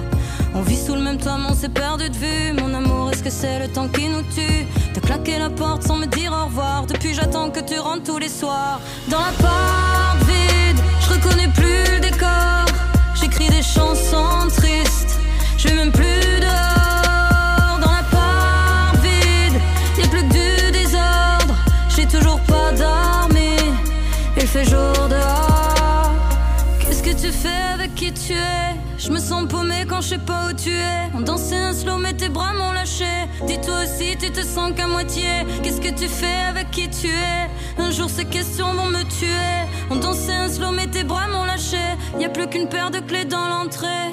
On vit sous le même toit, mais on s'est perdu de vue. Mon amour, est-ce que c'est le temps qui nous tue T'as claqué la porte sans me dire au revoir? Depuis, j'attends que tu rentres tous les soirs. Dans la porte vide, je reconnais plus le décor. J'écris des chansons tristes, je vais même plus dehors. Dans la porte vide, y'a plus que du désordre. J'ai toujours pas d'armée, il fait jour dehors. Qu'est-ce que tu fais avec qui tu es? Je me sens paumé quand je sais pas où tu es. On dansait un slow, mais tes bras m'ont lâché. Dis-toi aussi, tu te sens qu'à moitié. Qu'est-ce que tu fais avec qui tu es? Un jour, ces questions vont me tuer. On dansait un slow, mais tes bras m'ont lâché. Y a plus qu'une paire de clés dans l'entrée.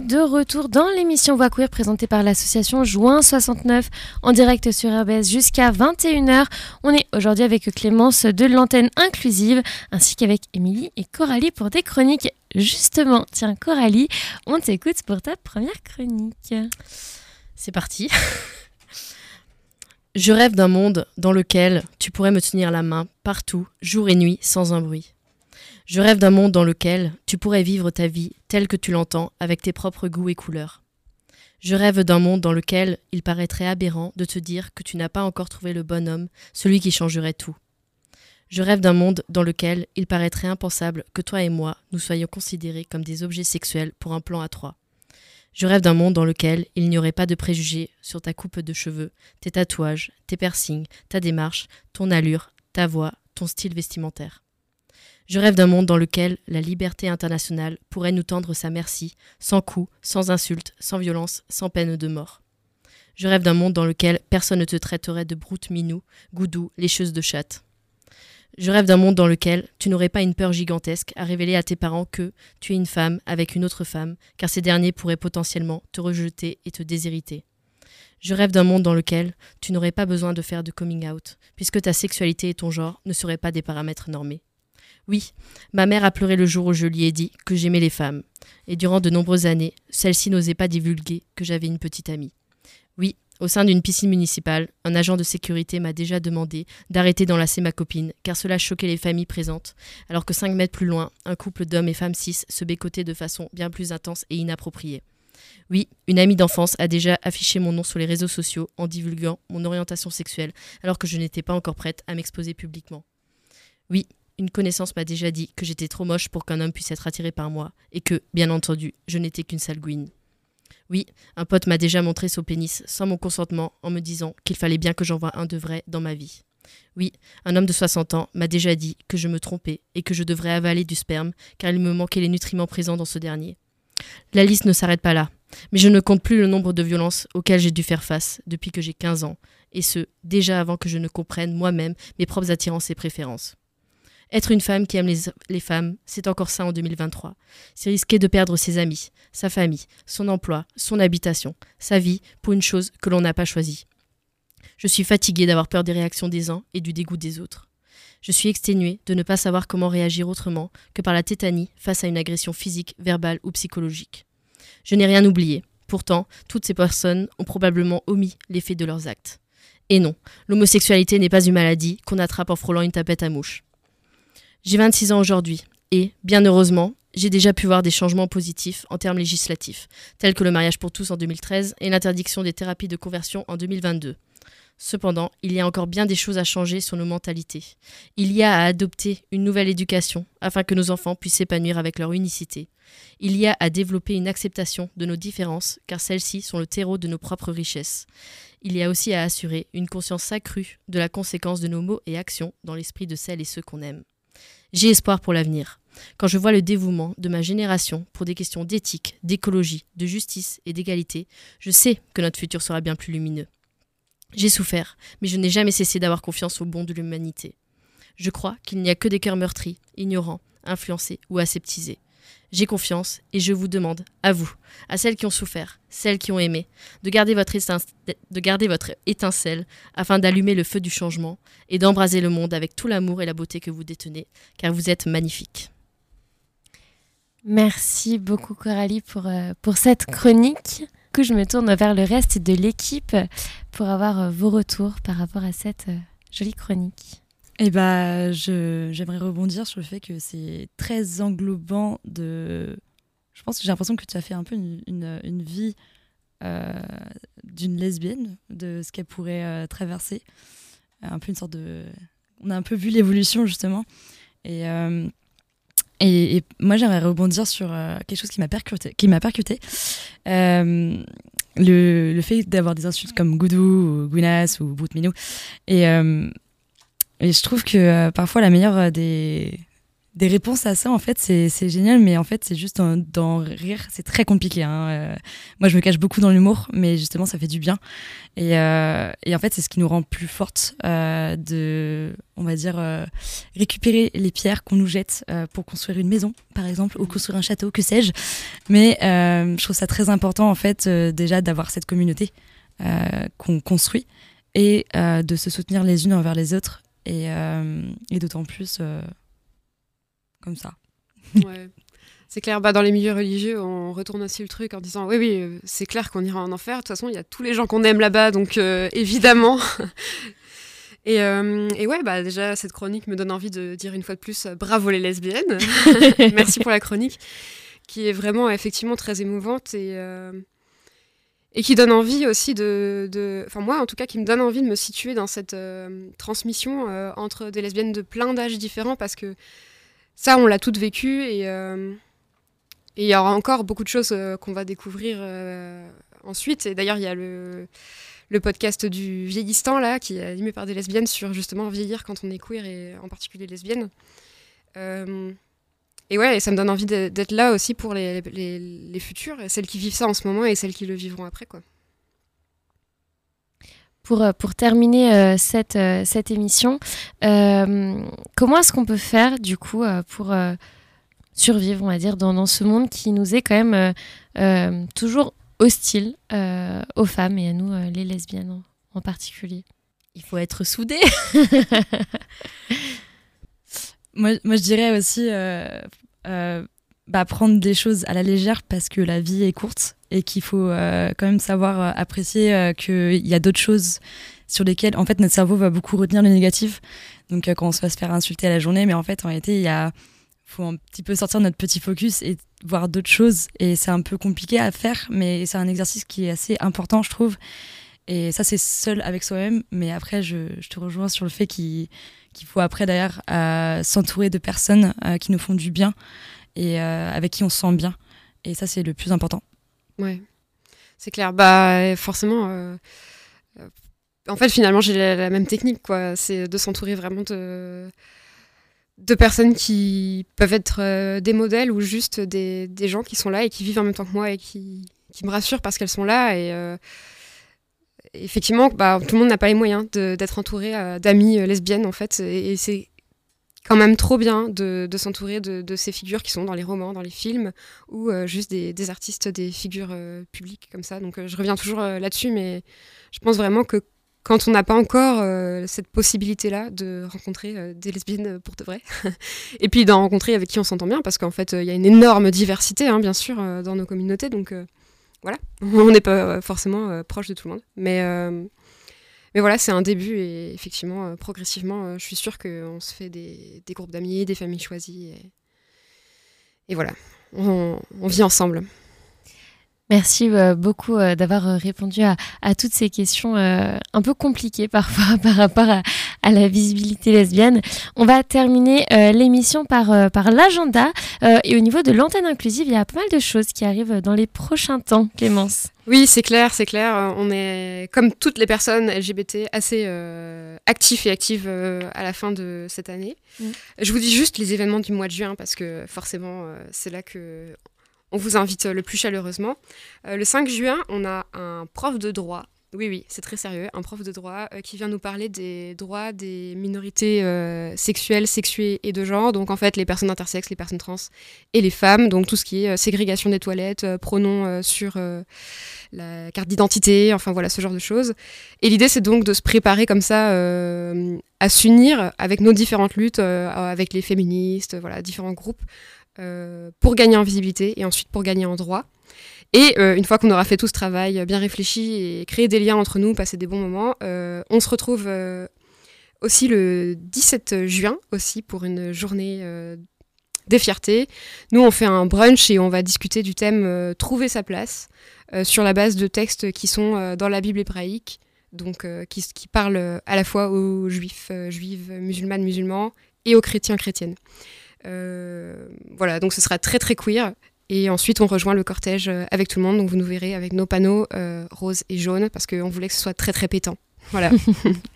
De retour dans l'émission Voix Queer présentée par l'association Juin 69 en direct sur RBS jusqu'à 21h. On est aujourd'hui avec Clémence de l'antenne inclusive ainsi qu'avec Émilie et Coralie pour des chroniques. Justement, tiens Coralie, on t'écoute pour ta première chronique. C'est parti. Je rêve d'un monde dans lequel tu pourrais me tenir la main partout, jour et nuit, sans un bruit. Je rêve d'un monde dans lequel tu pourrais vivre ta vie telle que tu l'entends, avec tes propres goûts et couleurs. Je rêve d'un monde dans lequel il paraîtrait aberrant de te dire que tu n'as pas encore trouvé le bon homme, celui qui changerait tout. Je rêve d'un monde dans lequel il paraîtrait impensable que toi et moi nous soyons considérés comme des objets sexuels pour un plan à trois. Je rêve d'un monde dans lequel il n'y aurait pas de préjugés sur ta coupe de cheveux, tes tatouages, tes piercings, ta démarche, ton allure, ta voix, ton style vestimentaire. Je rêve d'un monde dans lequel la liberté internationale pourrait nous tendre sa merci, sans coups, sans insultes, sans violence, sans peine de mort. Je rêve d'un monde dans lequel personne ne te traiterait de broute minou, goudou, lécheuse de chatte. Je rêve d'un monde dans lequel tu n'aurais pas une peur gigantesque à révéler à tes parents que tu es une femme avec une autre femme, car ces derniers pourraient potentiellement te rejeter et te déshériter. Je rêve d'un monde dans lequel tu n'aurais pas besoin de faire de coming out, puisque ta sexualité et ton genre ne seraient pas des paramètres normés. Oui, ma mère a pleuré le jour où je lui ai dit que j'aimais les femmes. Et durant de nombreuses années, celle-ci n'osait pas divulguer que j'avais une petite amie. Oui, au sein d'une piscine municipale, un agent de sécurité m'a déjà demandé d'arrêter d'enlacer ma copine, car cela choquait les familles présentes, alors que cinq mètres plus loin, un couple d'hommes et femmes cis se bécotait de façon bien plus intense et inappropriée. Oui, une amie d'enfance a déjà affiché mon nom sur les réseaux sociaux en divulguant mon orientation sexuelle, alors que je n'étais pas encore prête à m'exposer publiquement. Oui, une connaissance m'a déjà dit que j'étais trop moche pour qu'un homme puisse être attiré par moi, et que, bien entendu, je n'étais qu'une sale gouine. Oui, un pote m'a déjà montré son pénis sans mon consentement en me disant qu'il fallait bien que j'en voie un de vrai dans ma vie. Oui, un homme de 60 ans m'a déjà dit que je me trompais et que je devrais avaler du sperme car il me manquait les nutriments présents dans ce dernier. La liste ne s'arrête pas là, mais je ne compte plus le nombre de violences auxquelles j'ai dû faire face depuis que j'ai 15 ans, et ce, déjà avant que je ne comprenne moi-même mes propres attirances et préférences. Être une femme qui aime les, femmes, c'est encore ça en 2023. C'est risquer de perdre ses amis, sa famille, son emploi, son habitation, sa vie pour une chose que l'on n'a pas choisie. Je suis fatiguée d'avoir peur des réactions des uns et du dégoût des autres. Je suis exténuée de ne pas savoir comment réagir autrement que par la tétanie face à une agression physique, verbale ou psychologique. Je n'ai rien oublié. Pourtant, toutes ces personnes ont probablement omis l'effet de leurs actes. Et non, l'homosexualité n'est pas une maladie qu'on attrape en frôlant une tapette à mouche. J'ai 26 ans aujourd'hui et, bien heureusement, j'ai déjà pu voir des changements positifs en termes législatifs, tels que le mariage pour tous en 2013 et l'interdiction des thérapies de conversion en 2022. Cependant, il y a encore bien des choses à changer sur nos mentalités. Il y a à adopter une nouvelle éducation afin que nos enfants puissent s'épanouir avec leur unicité. Il y a à développer une acceptation de nos différences, car celles-ci sont le terreau de nos propres richesses. Il y a aussi à assurer une conscience accrue de la conséquence de nos mots et actions dans l'esprit de celles et ceux qu'on aime. J'ai espoir pour l'avenir. Quand je vois le dévouement de ma génération pour des questions d'éthique, d'écologie, de justice et d'égalité, je sais que notre futur sera bien plus lumineux. J'ai souffert, mais je n'ai jamais cessé d'avoir confiance au bon de l'humanité. Je crois qu'il n'y a que des cœurs meurtris, ignorants, influencés ou aseptisés. J'ai confiance et je vous demande, à vous, à celles qui ont souffert, celles qui ont aimé, de garder votre, étincelle afin d'allumer le feu du changement et d'embraser le monde avec tout l'amour et la beauté que vous détenez, car vous êtes magnifique. Merci beaucoup Coralie pour, euh, cette chronique. Du je me tourne vers le reste de l'équipe pour avoir euh, vos retours par rapport à cette euh, jolie chronique. Eh bah, j'aimerais rebondir sur le fait que c'est très englobant de. Je pense que j'ai l'impression que tu as fait un peu une, une, vie euh, d'une lesbienne, de ce qu'elle pourrait euh, traverser. Un peu une sorte de. On a un peu vu l'évolution, justement. Et, euh, et, moi, j'aimerais rebondir sur quelque chose qui m'a percuté. Qui m'a percuté. Le, le, fait d'avoir des insultes comme Goudou, ou Gouinas ou Boutminou. Et et je trouve que euh, parfois la meilleure euh, des, des réponses à ça, en fait, c'est génial, mais en fait, c'est juste d'en rire, c'est très compliqué. Hein. Euh, moi, je me cache beaucoup dans l'humour, mais justement, ça fait du bien. Et, euh, et en fait, c'est ce qui nous rend plus fortes euh, de, on va dire, récupérer les pierres qu'on nous jette pour construire une maison, par exemple, ou construire un château, que sais-je. Mais je trouve ça très important, en fait, déjà d'avoir cette communauté qu'on construit et de se soutenir les unes envers les autres. Et, et d'autant plus comme ça. Ouais. C'est clair, bah, dans les milieux religieux, on retourne aussi le truc en disant oui, oui, euh, c'est clair qu'on ira en enfer. De toute façon, il y a tous les gens qu'on aime là-bas, donc euh, évidemment. et, euh, et, ouais, bah, déjà, cette chronique me donne envie de dire une fois de plus bravo les lesbiennes. Merci pour la chronique, qui est vraiment effectivement très émouvante et, et qui donne envie aussi de. Enfin, moi en tout cas, qui me donne envie de me situer dans cette transmission entre des lesbiennes de plein d'âges différents parce que ça, on l'a toutes vécu euh, et il y aura encore beaucoup de choses euh, qu'on va découvrir euh, ensuite. Et d'ailleurs, il y a le, le, podcast du vieillissant là, qui est animé par des lesbiennes sur justement vieillir quand on est queer et en particulier lesbienne. Et ouais, ça me donne envie d'être là aussi pour les, les, les futures, celles qui vivent ça en ce moment et celles qui le vivront après, quoi. Pour, pour, terminer cette, cette émission, comment est-ce qu'on peut faire du coup pour survivre, on va dire, dans, dans, ce monde qui nous est quand même toujours hostile aux femmes et à nous, les lesbiennes en, particulier? Il faut être soudés. moi, je dirais aussi bah, prendre des choses à la légère parce que la vie est courte et qu'il faut euh, quand même savoir euh, apprécier euh, qu'il y a d'autres choses sur lesquelles en fait notre cerveau va beaucoup retenir le négatif. Donc quand on se va se faire insulter à la journée, mais en fait en réalité il y a faut un petit peu sortir notre petit focus et voir d'autres choses et c'est un peu compliqué à faire, mais c'est un exercice qui est assez important je trouve. Et ça c'est seul avec soi-même, mais après je, je, te rejoins sur le fait qu'il faut après d'ailleurs s'entourer de personnes qui nous font du bien et avec qui on se sent bien. Et ça c'est le plus important. Ouais, c'est clair. Bah, forcément. Euh, euh, en fait, finalement, j'ai la, même technique, quoi. C'est de s'entourer vraiment de, de personnes qui peuvent être euh, des modèles ou juste des, des, gens qui sont là et qui vivent en même temps que moi et qui, qui me rassurent parce qu'elles sont là. Effectivement, bah, tout le monde n'a pas les moyens d'être entouré d'amis lesbiennes, en fait. et c'est quand même trop bien de, s'entourer de, ces figures qui sont dans les romans, dans les films, ou euh, juste des, artistes, des figures euh, publiques comme ça. Donc euh, je reviens toujours là-dessus, mais je pense vraiment que quand on n'a pas encore cette possibilité-là de rencontrer des lesbiennes pour de vrai, et puis d'en rencontrer avec qui on s'entend bien, parce qu'en fait il y a une énorme diversité, hein, bien sûr, dans nos communautés, voilà, on n'est pas forcément proche de tout le monde, mais mais voilà, c'est un début et effectivement, euh, progressivement, euh, je suis sûre qu'on se fait des, groupes d'amis, des familles choisies. Et, voilà, on, vit ensemble. Merci euh, beaucoup d'avoir répondu à, toutes ces questions un peu compliquées parfois par rapport à, la visibilité lesbienne. On va terminer l'émission par, par l'agenda. et au niveau de l'antenne inclusive, il y a pas mal de choses qui arrivent dans les prochains temps, Clémence. Oui, c'est clair, c'est clair. Euh, on est, comme toutes les personnes LGBT, assez euh, actifs et actives euh, à la fin de cette année. Mm. Je vous dis juste les événements du mois de juin parce que forcément, c'est là que on vous invite le plus chaleureusement. le 5 juin, on a un prof de droit oui, oui, c'est très sérieux. Un prof de droit euh, qui vient nous parler des droits des minorités euh, sexuelles, sexuées et de genre. Donc, en fait, les personnes intersexes, les personnes trans et les femmes. Donc, tout ce qui est euh, ségrégation des toilettes, pronoms sur la carte d'identité, enfin voilà, ce genre de choses. Et l'idée, c'est donc de se préparer comme ça à s'unir avec nos différentes luttes, avec les féministes, voilà, différents groupes, pour gagner en visibilité et ensuite pour gagner en droit. Et euh, une fois qu'on aura fait tout ce travail bien réfléchi et créé des liens entre nous, passé des bons moments, euh, on se retrouve euh, aussi le 17 juin aussi pour une journée des fiertés. Nous, on fait un brunch et on va discuter du thème Trouver sa place sur la base de textes qui sont dans la Bible hébraïque, donc qui, qui, parlent à la fois aux juifs, juives, musulmanes, musulmans et aux chrétiens, chrétiennes. Voilà, donc ce sera très très queer. Et ensuite, on rejoint le cortège euh, avec tout le monde. Donc, vous nous verrez avec nos panneaux euh, roses et jaunes parce qu'on voulait que ce soit très, très pétant. Voilà.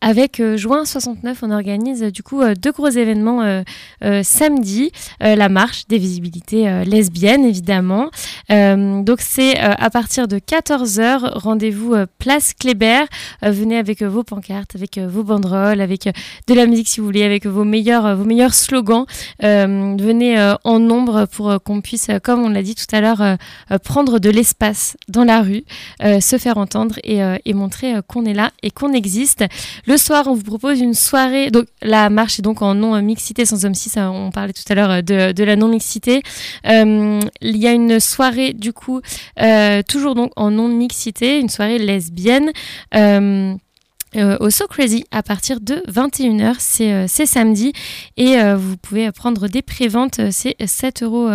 avec Juin 69, on organise du coup deux gros événements samedi, la marche des visibilités lesbiennes évidemment. donc c'est à partir de 14h, rendez-vous place Kléber. venez avec vos pancartes, avec vos banderoles, avec de la musique si vous voulez, avec vos meilleurs, vos meilleurs slogans. venez en nombre pour qu'on puisse, comme on l'a dit tout à l'heure, prendre de l'espace dans la rue, se faire entendre et montrer qu'on est là et qu'on existe. Le soir, on vous propose une soirée. Donc, la marche est donc en non-mixité sans homme 6. On parlait tout à l'heure de, de, la non-mixité. Euh, il y a une soirée, du coup, euh, toujours donc en non-mixité, une soirée lesbienne. Euh, euh, au So Crazy à partir de 21h. Euh, c'est samedi et euh, vous pouvez prendre des préventes. C'est 7 euros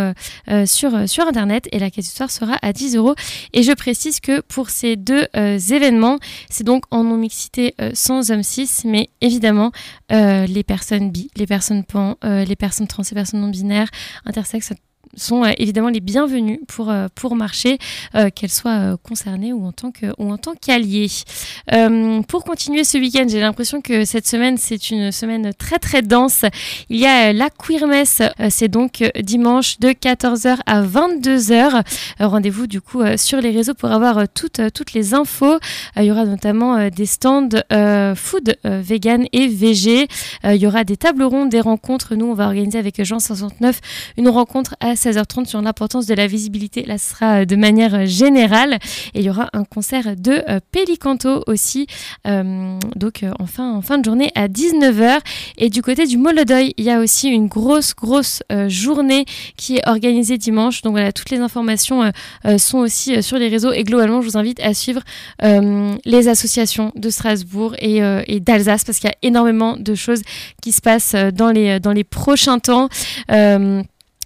sur, sur Internet et la quête du soir sera à 10 euros. Et je précise que pour ces deux événements, c'est donc en non-mixité sans homme 6, mais évidemment, les personnes bi, les personnes pan, les personnes trans, les personnes non binaires, intersexes, sont euh, évidemment les bienvenus pour, euh, pour marcher, euh, qu'elles soient concernées ou en tant que en tant qu'alliées. pour continuer ce week-end, j'ai l'impression que cette semaine c'est une semaine très très dense. Il y a la Queermess, c'est donc dimanche de 14h à 22h. Rendez-vous du coup sur les réseaux pour avoir toutes toutes les infos. il y aura notamment des stands food vegan et VG. il y aura des tables rondes, des rencontres. Nous on va organiser avec Jean 69 une rencontre à 16h30 sur l'importance de la visibilité. Là, ce sera euh, de manière euh, générale. Et il y aura un concert de euh, Pelicanto aussi, donc en fin, en fin de journée à 19h. Et du côté du Molodoy, il y a aussi une grosse, grosse journée qui est organisée dimanche. Donc voilà, toutes les informations sont aussi sur les réseaux. Et globalement, je vous invite à suivre les associations de Strasbourg et, et d'Alsace parce qu'il y a énormément de choses qui se passent dans les, dans les prochains temps.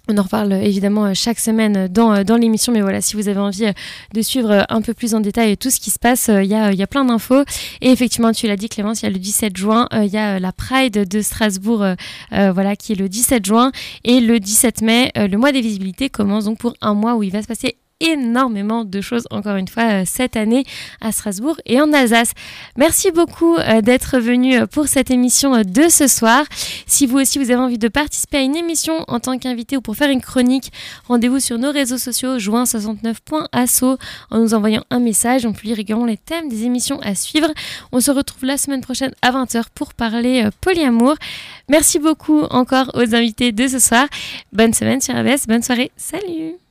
On en reparle évidemment euh, chaque semaine dans, euh, dans l'émission, mais voilà, si vous avez envie euh, de suivre un peu plus en détail tout ce qui se passe, il y a, y a plein d'infos. Et effectivement, tu l'as dit Clémence, il y a le 17 juin, il y a la Pride de Strasbourg, voilà, qui est le 17 juin. Et le 17 mai, le mois des visibilités commence donc pour un mois où il va se passer énormément de choses, encore une fois, euh, cette année à Strasbourg et en Alsace. Merci beaucoup euh, d'être venu euh, pour cette émission de ce soir. Si vous aussi, vous avez envie de participer à une émission en tant qu'invité ou pour faire une chronique, rendez-vous sur nos réseaux sociaux, joint69.asso, en nous envoyant un message. On publie régulièrement les thèmes des émissions à suivre. On se retrouve la semaine prochaine à 20h pour parler polyamour. Merci beaucoup encore aux invités de ce soir. Bonne semaine sur ABS, bonne soirée, salut